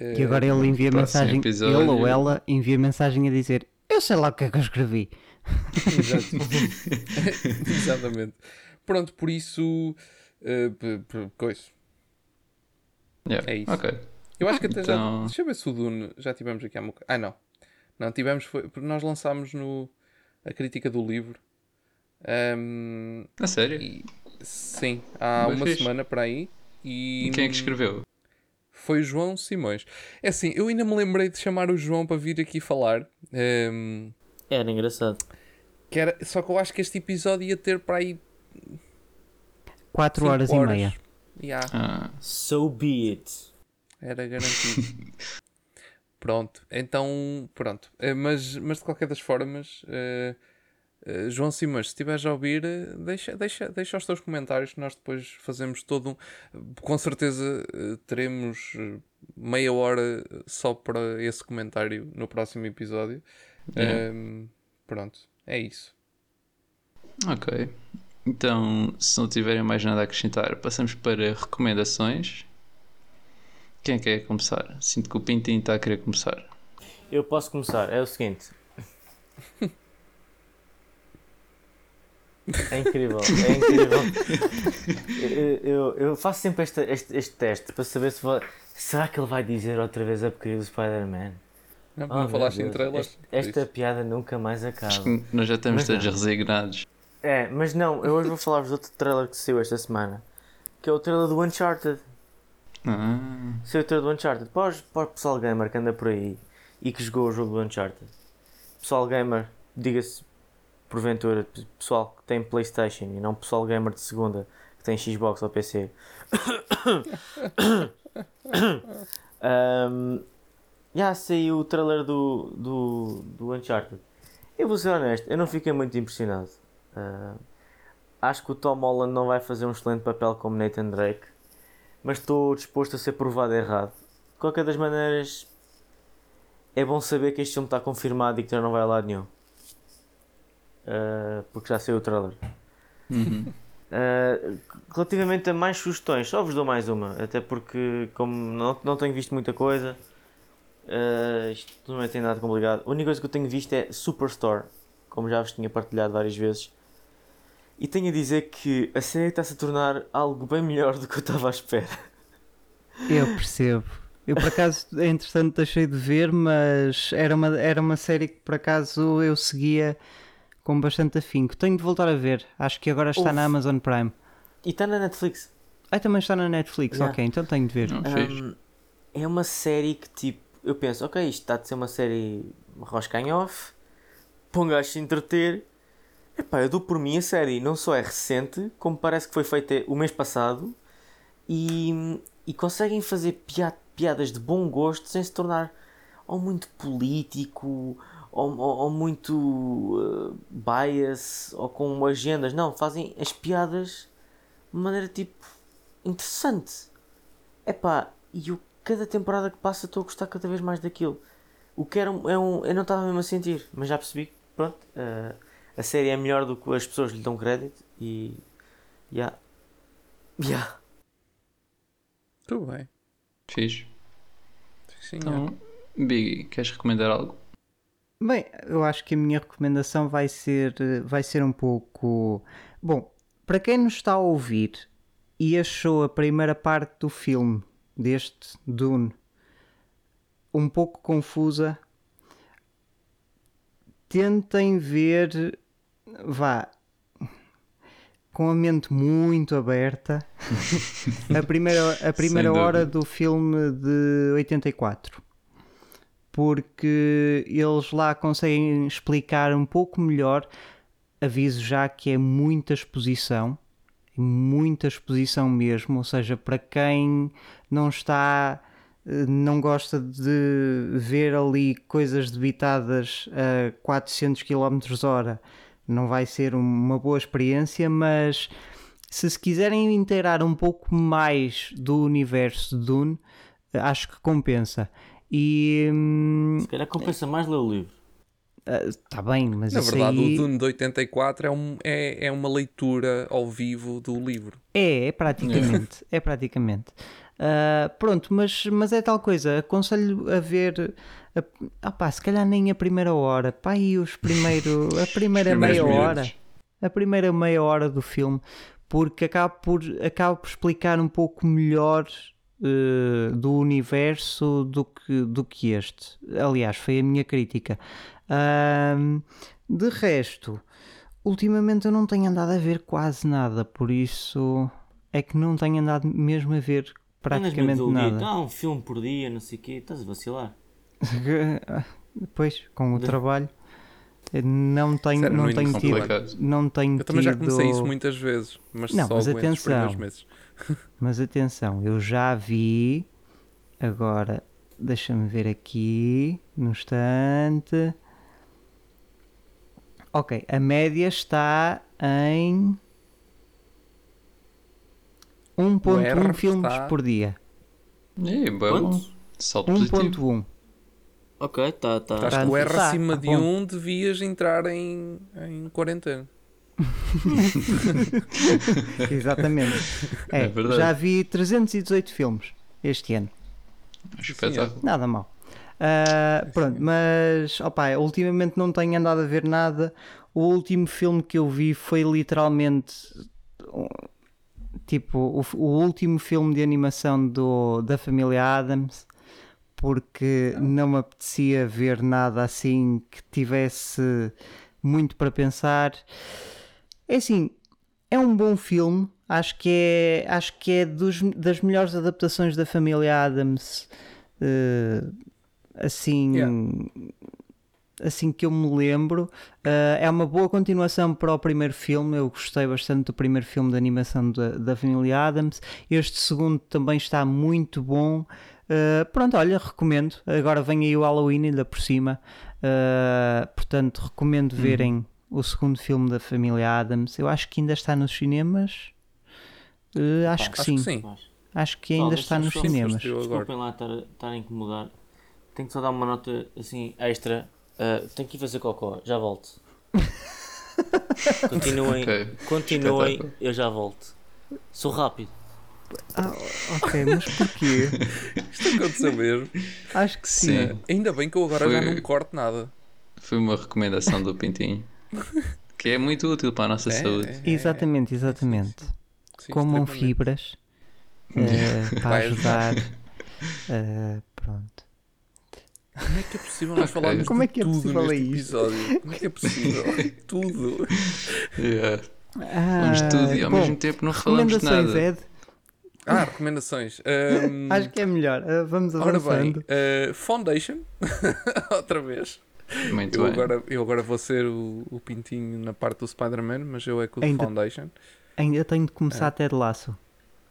e agora ele envia mensagem, episódio- ele ou ela envia mensagem a dizer eu sei lá o que é que eu escrevi. Exatamente. Pronto, por isso. p- coisa. Yeah, É isso. Ok. Eu acho que até já. Então- Deixa eu ver se o Dune já tivemos aqui há uma... Ah, não. Não, tivemos. Foi... porque Nós lançámos no... a crítica do livro. Ahm, A sério? e- Sim, há Bem uma fixe. semana para aí. E E quem é que escreveu? Foi o João Simões. É assim, eu ainda me lembrei de chamar o João para vir aqui falar. ahm, Era engraçado. que era... Só que eu acho que este episódio ia ter para aí. 4 cinco horas, e meia. Yeah. Ah, So be it. Era garantido. pronto, então, pronto. Eh, Mas, mas de qualquer das formas, eh, eh, João Simões, se estiveres a ouvir, deixa, deixa, deixa os teus comentários que nós depois fazemos todo um. Com certeza eh, teremos meia hora só para esse comentário no próximo episódio. Yeah. Ehm, pronto, é isso. ok. Então, se não tiverem mais nada a acrescentar, passamos para recomendações. Quem é que quer começar? Sinto que o Pintinho está a querer começar. Eu posso começar. É o seguinte. É incrível, é incrível. Eu, eu, eu faço sempre este, este, este teste para saber se vai. Será que ele vai dizer outra vez a porcaria do Spider-Man? Não, Oh, não falaste em Deus, trailers. este- por esta isso. piada nunca mais Acho acaba. que nós já estamos Mas todos não. resignados. É, mas não, eu hoje vou falar-vos de outro trailer que saiu esta semana. Que é o trailer do Uncharted. Ah, Saiu o trailer do Uncharted. Para, os- para o pessoal gamer que anda por aí e que jogou o jogo do Uncharted. Pessoal gamer, diga-se porventura, pessoal que tem Playstation e não pessoal gamer de segunda que tem Xbox ou PC. um, já saiu o trailer do, do, do Uncharted. Eu vou ser honesto, eu não fiquei muito impressionado. Ah, acho que o Tom Holland não vai fazer um excelente papel como Nathan Drake, mas estou disposto a ser provado errado. De qualquer das maneiras, é bom saber que este filme está confirmado e que já não vai a lado nenhum. Ah, porque já saiu o trailer. uhum. Uh, relativamente a mais sugestões, só vos dou mais uma, até porque como não, não tenho visto muita coisa, uh, isto não é tem nada complicado. A única coisa que eu tenho visto é Superstore, como já vos tinha partilhado várias vezes. E tenho a dizer que a série está-se a tornar algo bem melhor do que eu estava à espera. Eu percebo. Eu por acaso, entretanto, deixei de ver, mas era uma, era uma série que por acaso eu seguia com bastante afinco. Tenho de voltar a ver. Acho que agora está Uf. na Amazon Prime. E está na Netflix. Ah, também está na Netflix. Yeah. Ok, então tenho de ver. Um, é uma série que tipo, eu penso, ok, isto está de ser uma série roscanhoff, para um gajo se entreter. Epá, eu dou por mim a série, não só é recente, como parece que foi feita o mês passado, e, e conseguem fazer pia- piadas de bom gosto sem se tornar ou muito político, ou, ou, ou muito uh, bias, ou com agendas. Não, fazem as piadas de maneira tipo interessante. Epá, e o, cada temporada que passa estou a gostar cada vez mais daquilo. O que era um, é um. Eu não estava mesmo a sentir, mas já percebi que, pronto, eh, a série é melhor do que as pessoas lhe dão crédito e. Ya. Ya. Tudo bem. Fixe. Sim, Então, Biggie, queres recomendar algo? Bem, eu acho que a minha recomendação vai ser, vai ser um pouco. Bom, para quem nos está a ouvir e achou a primeira parte do filme, deste Dune, um pouco confusa, tentem ver. Vá. Com a mente muito aberta, a primeira, a primeira hora do filme de 84 porque eles lá conseguem explicar um pouco melhor. Aviso já que é muita exposição, muita exposição mesmo, ou seja, para quem não está eh, não gosta de ver ali coisas debitadas a 400 km hora não vai ser uma boa experiência, mas se se quiserem inteirar um pouco mais do universo de Dune, acho que compensa. E. hum, Se calhar compensa mais ler o livro. Está bem, mas Na isso verdade, aí... o Dune de 84 é, um, é, é uma leitura ao vivo do livro. É, é praticamente. é praticamente. Ah, pronto, mas, mas é tal coisa. Aconselho a ver. A, ah pá, se calhar nem a primeira hora. Pá, e os primeiro, a primeira meia hora. minutos. A primeira meia hora do filme. Porque acaba por, acaba por explicar um pouco melhor eh, do universo do que, do que este. Aliás, foi a minha crítica. Ahm, de resto, ultimamente eu não tenho andado a ver quase nada, por isso é que não tenho andado mesmo a ver praticamente nada. Ah, um filme por dia, não sei o quê. Estás a vacilar. Depois, com o trabalho, eu não tenho, Sério, não tenho tido, complicado. não tenho Eu também já tido- comecei isso muitas vezes, mas Não, só mas atenção. meses. Mas atenção, eu já vi. Agora, deixa-me ver aqui no instante. Ok, a média está em 1.1 R filmes está- por dia. É, bom. Quanto? Salto positivo. 1.1. Ok, tá, tá. Acho Tá, que o R tá, acima tá de bom. um devias entrar em, em quarentena. Exatamente. É, É verdade. já vi 318 filmes este ano. Espetáculo. Nada mal. Ah, pronto, mas opa, ultimamente não tenho andado a ver nada. O último filme que eu vi foi literalmente tipo o, o último filme de animação do, da família Adams, porque não me apetecia ver nada assim que tivesse muito para pensar. É assim, é um bom filme. Acho que é, acho que é dos, das melhores adaptações da família Adams. eh, assim, assim que eu me lembro. Eh, é uma boa continuação para o primeiro filme. Eu gostei bastante do primeiro filme de animação da, da família Adams. Este segundo também está muito bom. Eh, pronto, olha, recomendo. Agora vem aí o Halloween ainda por cima. Eh, portanto, recomendo verem o segundo filme da família Adams. Eu acho que ainda está nos cinemas. Eh, acho, que, Acho sim. que sim. Acho que ainda está nos cinemas. Desculpem lá estar, estar a incomodar. Tenho que só dar uma nota assim extra. Ah, tenho que ir fazer cocó, já volto. Continuem, Ok. continuem, Espetáculo. eu já volto. Sou rápido. Ah, ok, mas porquê? Isto aconteceu mesmo. Acho que sim. Sim. Ainda bem que eu agora já Foi- não corto nada. Foi uma recomendação do Pintinho. Que é muito útil para a nossa É, saúde. é, Exatamente, exatamente. sim, Comam fibras eh, para ajudar. eh, pronto. Como é que é possível nós falarmos Como é que é tudo possível neste é isto? episódio? Como é que é possível? tudo. Yeah. Falamos Ah, de tudo e ao bom, mesmo tempo não falamos nada. Ed? Ah, recomendações. Ahm, Acho que é melhor. Ah, vamos Ora bem, avançando. uh, Foundation, outra vez. Muito Eu bem. agora, eu agora vou ser o, o pintinho na parte do Spider-Man, mas eu é com o Ainda- Foundation. Ainda tenho de começar a ter laço.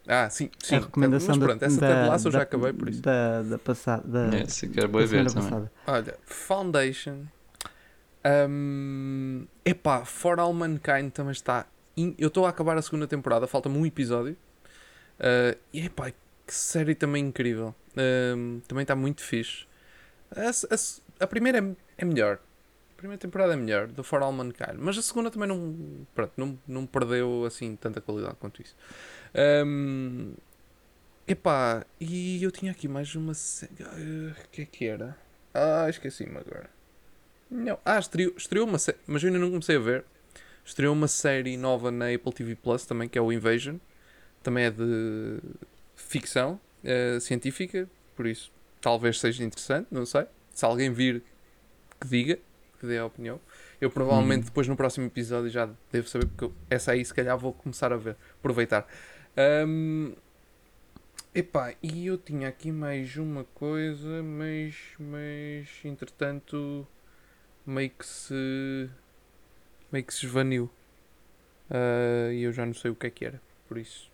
Ah, sim, sim. a recomendação mas da, pronto, essa da, Ted Lasso eu já da- acabei por isso. Da, da passada. Da, É, se quer boa da ver também. passada. Olha, Foundation. Um, epá, For All Mankind também está. in- Eu estou a acabar a segunda temporada, falta-me um episódio. Uh, e epá, que série também incrível. Um, também está muito fixe. A, a- a primeira é, é melhor. A primeira temporada é melhor, do For All Mankind. Mas a segunda também não, pronto, não, não perdeu assim tanta qualidade quanto isso. Um, epá, e eu tinha aqui mais uma série. O que é que era? Ah, esqueci-me agora. Não. Ah, estreou, estreou uma série, mas eu ainda não comecei a ver. Estreou uma série nova na Apple TV Plus também, que é o Invasion. Também é de ficção eh, científica, por isso talvez seja interessante, não sei. Se alguém vir, que diga, que dê a opinião. Eu provavelmente depois no próximo episódio já devo saber, porque eu- essa aí se calhar vou começar a ver, aproveitar. Ahm, epá, e eu tinha aqui mais uma coisa, mas, mas entretanto meio que se meio que se esvaniu. Ah, E eu já não sei o que é que era. por isso.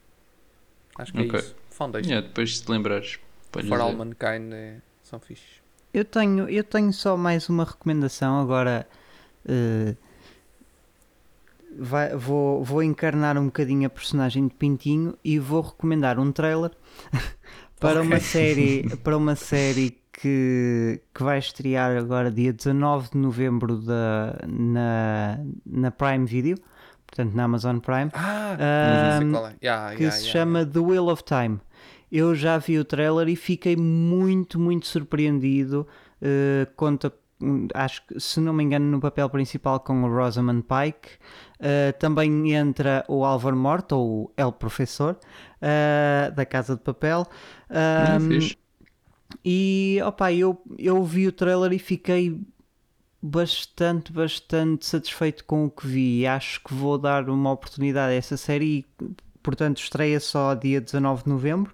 Acho que é Ok. isso. Foundation. Yeah, depois se te lembrares. For All. Mankind é... são fixes. Eu tenho, eu tenho só mais uma recomendação. Agora eh, vai- vou, vou encarnar um bocadinho a personagem de Pintinho e vou recomendar um trailer para uma série para uma série que, que vai estrear agora dia 19 de novembro da, na, na Prime Video, portanto na Amazon Prime. Ah, Ahm, não sei qual é. Yeah, que yeah, se yeah, chama The Wheel of Time. Eu já vi o trailer e fiquei muito, muito surpreendido. Uh, conta, hum, acho que, se não me engano, no papel principal com o Rosamund Pike. Uh, também entra o Álvaro Morto, ou o El Professor, uh, da Casa de Papel. Um, e opa, eu, eu vi o trailer e fiquei bastante, bastante satisfeito com o que vi. Acho que vou dar uma oportunidade a essa série e, portanto, estreia só dia 19 de novembro,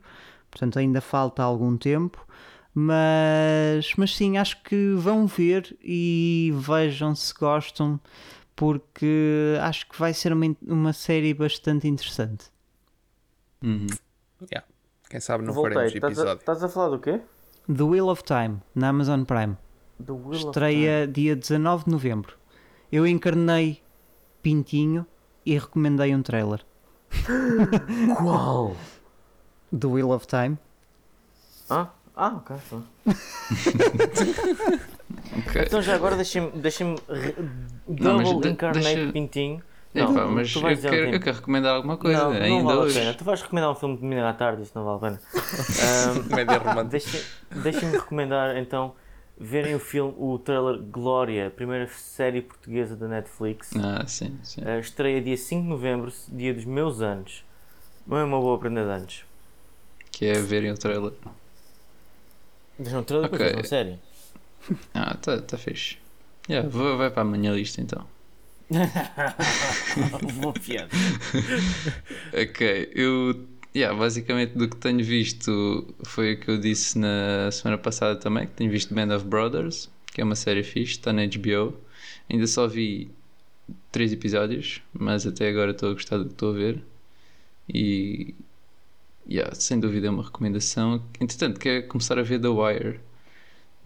portanto, ainda falta algum tempo. Mas, mas sim, acho que vão ver e vejam se gostam, porque acho que vai ser uma, uma série bastante interessante. Uhum. yeah. Quem sabe não Voltei. faremos Estás a, episódio. estás a falar do quê? The Wheel of Time, na Amazon Prime. Estreia dia 19 de novembro. Eu encarnei Pintinho e recomendei um trailer. Qual? do Wheel of Time. Ah, ah ok. tá. Ok. Então já agora deixem-me deixem Não, mas double encarnate deixa- Pintinho. Epá, mas tu eu quero, eu quero recomendar alguma coisa, não, não ainda vale hoje. a pena. Tu vais recomendar um filme de domingo à tarde, isso não vale a pena. Ahm, Comédia romântica. Deixem-me recomendar então verem o filme, o trailer Glória, a primeira série portuguesa da Netflix. Ah, sim, sim. Uh, estreia dia 5 de novembro, dia dos meus anos. Não é uma boa prenda de anos. Que é verem o trailer. Mas não trailer, Ok. depois uma série. Ah, tá, tá fixe. Yeah, vou, vai para a minha lista então. Boa piada. Ok, eu. Yeah, basicamente do que tenho visto foi o que eu disse na semana passada também, que tenho visto Band of Brothers, que é uma série fixe, está na HBO. Ainda só vi três episódios, mas até agora estou a gostar do que estou a ver. E yeah, sem dúvida é uma recomendação. Entretanto, quero começar a ver The Wire.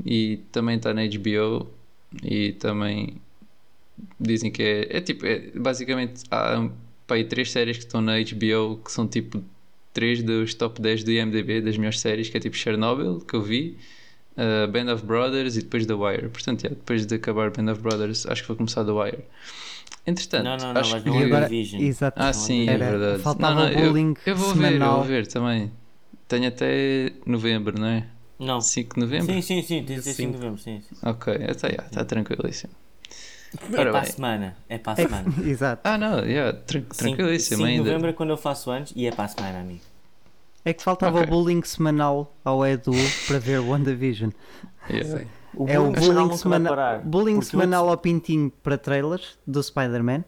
E também está na HBO. E também dizem que é, é tipo, é, basicamente há aí três séries que estão na HBO que são tipo três dos top 10 do IMDB das melhores séries, que é tipo Chernobyl, que eu vi, uh, Band of Brothers e depois The Wire. Portanto, yeah, depois de acabar Band of Brothers, acho que vou começar The Wire. Entretanto, Não, não, não, acho que agora, exato. ah, sim, é Era- verdade. faltava não, não, o bullying eu, eu vou ver, eu semanal. vou ver também. Tenho até novembro, não é? Não. 5 de novembro? Sim, sim, sim, tem 5 de novembro, sim. sim. Ok, está tá tranquilíssimo. É para a semana. É para a É, semana. exato. Ah, não, yeah, tran tranquilíssimo 5 de ainda. novembro é quando eu faço anos e é para a semana, amigo. É que faltava Ok. o bullying semanal ao Edu para ver WandaVision. Yeah. O É o bullying semanal bullying, semana- semanal ao Pintinho para trailers do Spider-Man.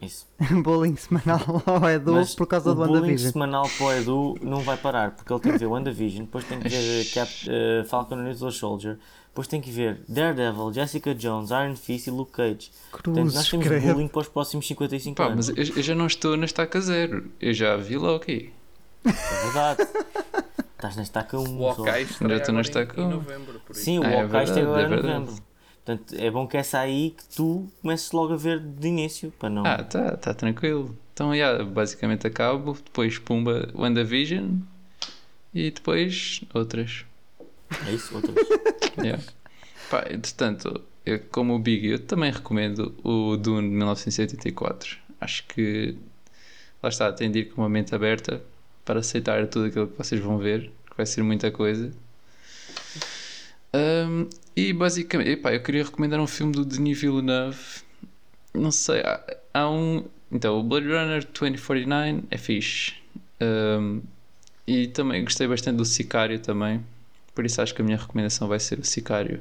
Isso. bullying semanal ao Edu Mas por causa o do bullying WandaVision. semanal para o Edu não vai parar, porque ele tem que ver WandaVision, depois tem que ver Cap, eh, Falcon and the Winter Soldier, depois tem que ver Daredevil, Jessica Jones, Iron Fist e Luke Cage. Portanto, nós temos credo. bullying para os próximos 55 Pá, anos. mas eu, eu já não estou na estaca zero. Eu já vi Loki. É verdade. Estás na estaca 1. O Hawkeye estreia estou na agora em- estaca em um. novembro, por isso. Sim, o Ah, é Hawkeye tem agora é em novembro. Portanto, é bom que essa aí que tu comeces logo a ver de início, para não. Ah, tá, tá tranquilo. Então, yeah, basicamente acabo. Depois, pumba, WandaVision. E depois, outras. É isso, outras. Yeah. Pá, entretanto, eu, como o Big, eu também recomendo o Dune de 1984. Acho que lá está, tem de ir com uma mente aberta para aceitar tudo aquilo que vocês vão ver, que vai ser muita coisa. Ahm, e basicamente, epá, eu queria recomendar um filme do Denis Villeneuve. Não sei, há, há um. Então, o Blade Runner 2049 é fixe. Ahm, e também gostei bastante do Sicário também. Por isso acho que a minha recomendação vai ser o Sicário,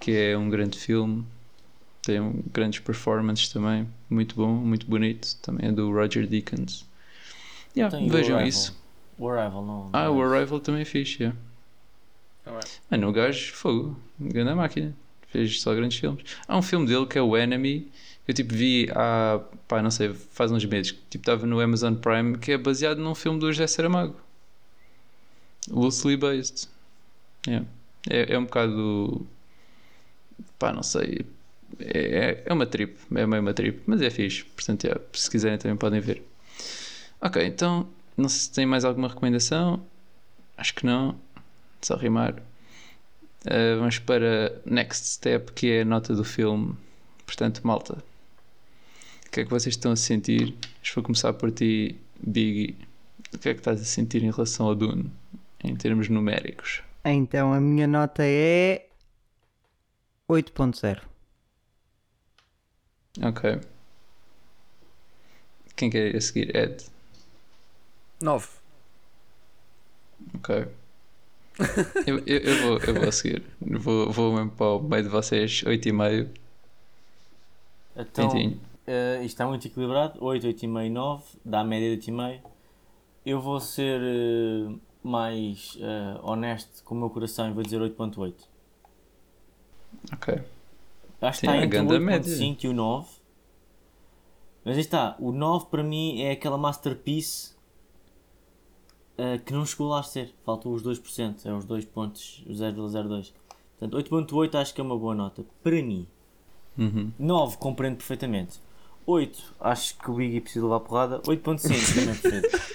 que é um grande filme, tem um, grandes performances também, muito bom, muito bonito, também é do Roger Deakins. Yeah, o vejam Arrival. isso. O Arrival, não. Ah, o é. Arrival também é fixe, yeah. Alright. Mano, Ah, o gajo, fogo, grande máquina, fez só grandes filmes. Há um filme dele que é o Enemy, Eu tipo vi há, pá, não sei, faz uns meses, que tipo estava no Amazon Prime, que é baseado num filme do José Saramago. Loosely based. Yeah. É, é um bocado. pá, não sei. É, é uma trip, é meio uma trip, mas é fixe. Portanto, se quiserem também podem ver. Ok, então, não sei se tem mais alguma recomendação. Acho que não. Só rimar. Uh, vamos para Next Step, que é a nota do filme. Portanto, malta, o que é que vocês estão a sentir? Acho que vou começar por ti, Biggie. O que é que estás a sentir em relação ao Dune, em termos numéricos? Então a minha nota é 8.0. Ok. Quem quer ir a seguir? Ed? 9. Ok. eu, eu, eu, vou, eu vou seguir. Vou, vou mesmo para o meio de vocês, 8,5. Então, Quentinho. eh, isto está muito equilibrado. 8, 8,5, 9. Dá a média de 8,5. Eu vou ser eh, mais eh, honesto com o meu coração e vou dizer 8.8. Ok. Acho que está é entre o média. 8.5 e o 9. Mas aí está, o 9 para mim é aquela masterpiece eh, que não chegou lá a ser. Faltam os 2%, é os 2 pontos, 0,02. Portanto, 8.8 acho que é uma boa nota. Para mim. Uhum. 9 compreendo perfeitamente. 8 acho que o Biggie precisa levar porrada. 8.5 também perfeito.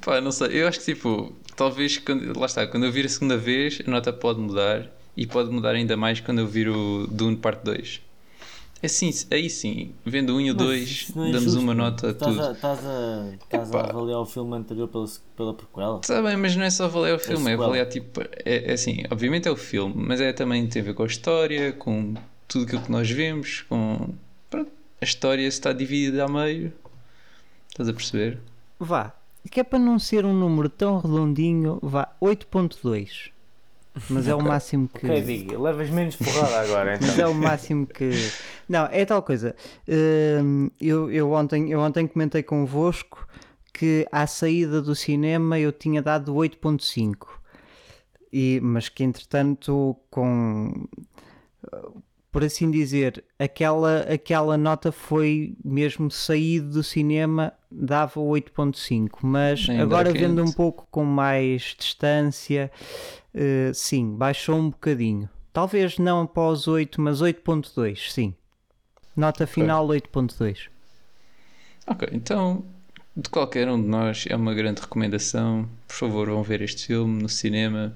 Pá, não sei. Eu acho que tipo, talvez quando, lá está, quando eu vir a segunda vez, a nota pode mudar e pode mudar ainda mais quando eu vir o Dune Parte 2. Assim, aí sim, vendo o 1 e o Mas 2, isso não é damos justo, uma nota a tudo. estás a, estás a avaliar o filme anterior pela, pela prequela. Está bem, mas não é só avaliar o filme, é sequela. avaliar tipo. É, é assim, obviamente é o filme, mas é também tem a ver com a história, com tudo aquilo que nós vemos, com. Pronto, a história está dividida a meio. Estás a perceber? Vá, que é para não ser um número tão redondinho, vá 8.2. Mas é o máximo que. Ok, Biggie, levas menos porrada agora então. Mas é o máximo que. Não, é tal coisa. Hum, eu, eu, ontem, eu ontem comentei convosco que à saída do cinema eu tinha dado 8.5. E, mas que entretanto, com. Por assim dizer, aquela, aquela nota foi mesmo saído do cinema, dava 8.5. Mas Ainda agora quente. vendo um pouco com mais distância, eh, sim, baixou um bocadinho. Talvez não após 8, mas 8.2, sim. Nota final 8.2. Ok, então, de qualquer um de nós, é uma grande recomendação. Por favor, vão ver este filme no cinema.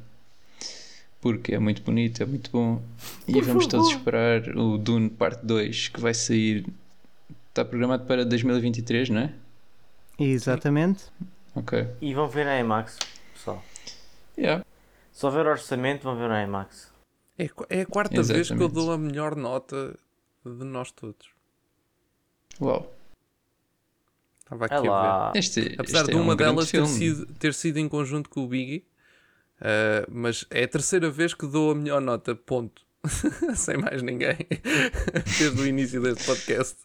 Porque é muito bonito, é muito bom. E vamos todos esperar o Dune Parte 2, que vai sair. Está programado para 2023, não é? Exatamente. Ok. E vão ver a IMAX, pessoal. Yeah. Se houver orçamento, vão ver a IMAX. É, é a quarta vez que eu Exatamente. dou a melhor nota de nós todos. Uau. Estava aqui É a ver. Este, Apesar este de é um uma delas ter sido, ter sido em conjunto com o Biggie, ah, mas é a terceira vez que dou a melhor nota, ponto. Sem mais ninguém. Desde o início deste podcast.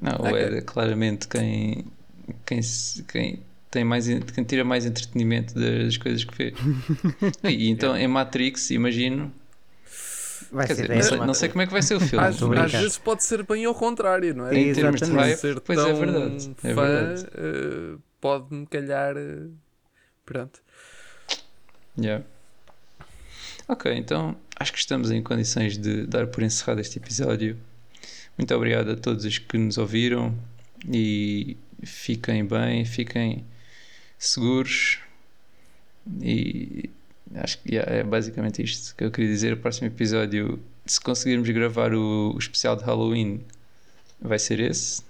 Não, o Ok. Ed é claramente quem, quem, quem, tem mais, tira mais entretenimento das coisas que fez. e então em Matrix, imagino. Vai Quer ser dizer, não 10. sei, não sei como é que vai ser o filme. Às, às vezes pode ser bem ao contrário, não é? Em termos de hype, ser pois é verdade. É verdade. eh, pode-me calhar. eh, pronto. Yeah. Ok, então acho que estamos em condições de dar por encerrado este episódio. Muito obrigado a todos os que nos ouviram e fiquem bem, fiquem seguros. E acho que yeah, é basicamente isto que eu queria dizer. O próximo episódio, se conseguirmos gravar o, o especial de Halloween, vai ser esse.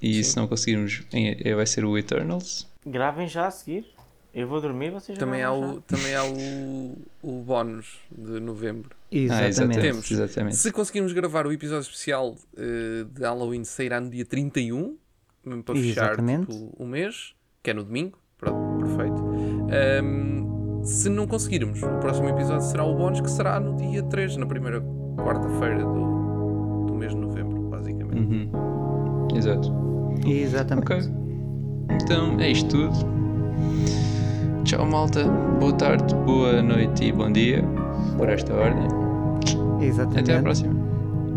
E se não conseguirmos, é- vai ser o Eternals. Gravem já a seguir. Eu vou dormir, vocês Também há, o, também há o, o bónus de novembro. Ah, Exatamente. exatamente. Temos. exatamente. Se conseguirmos gravar o episódio especial eh, de Halloween, sairá no dia 31, mesmo para fechar Exatamente. tipo, o mês, que é no domingo. Pronto, perfeito. Ahm, se não conseguirmos, o próximo episódio será o bónus, que será no dia 3, na primeira quarta-feira do, do mês de novembro, basicamente. Uhum. Exato. Exatamente. Ok. Então é isto tudo. Tchau, malta. Boa tarde, boa noite e bom dia. Por esta ordem. Exatamente. Até à próxima.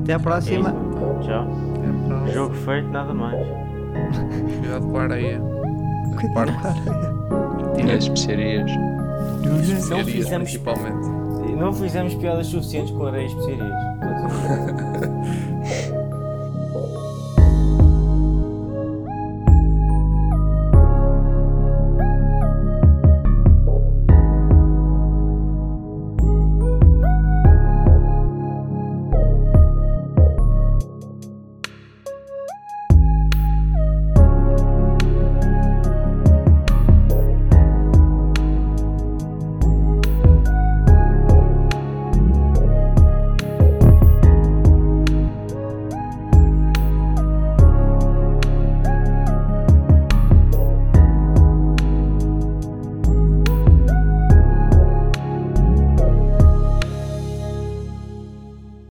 Até à próxima. É Tchau. É para- Jogo feito, nada mais. Cuidado com a areia. Parte Tinha as especiarias. Não especiarias, fizemos, principalmente. não fizemos piadas suficientes com areias especiarias.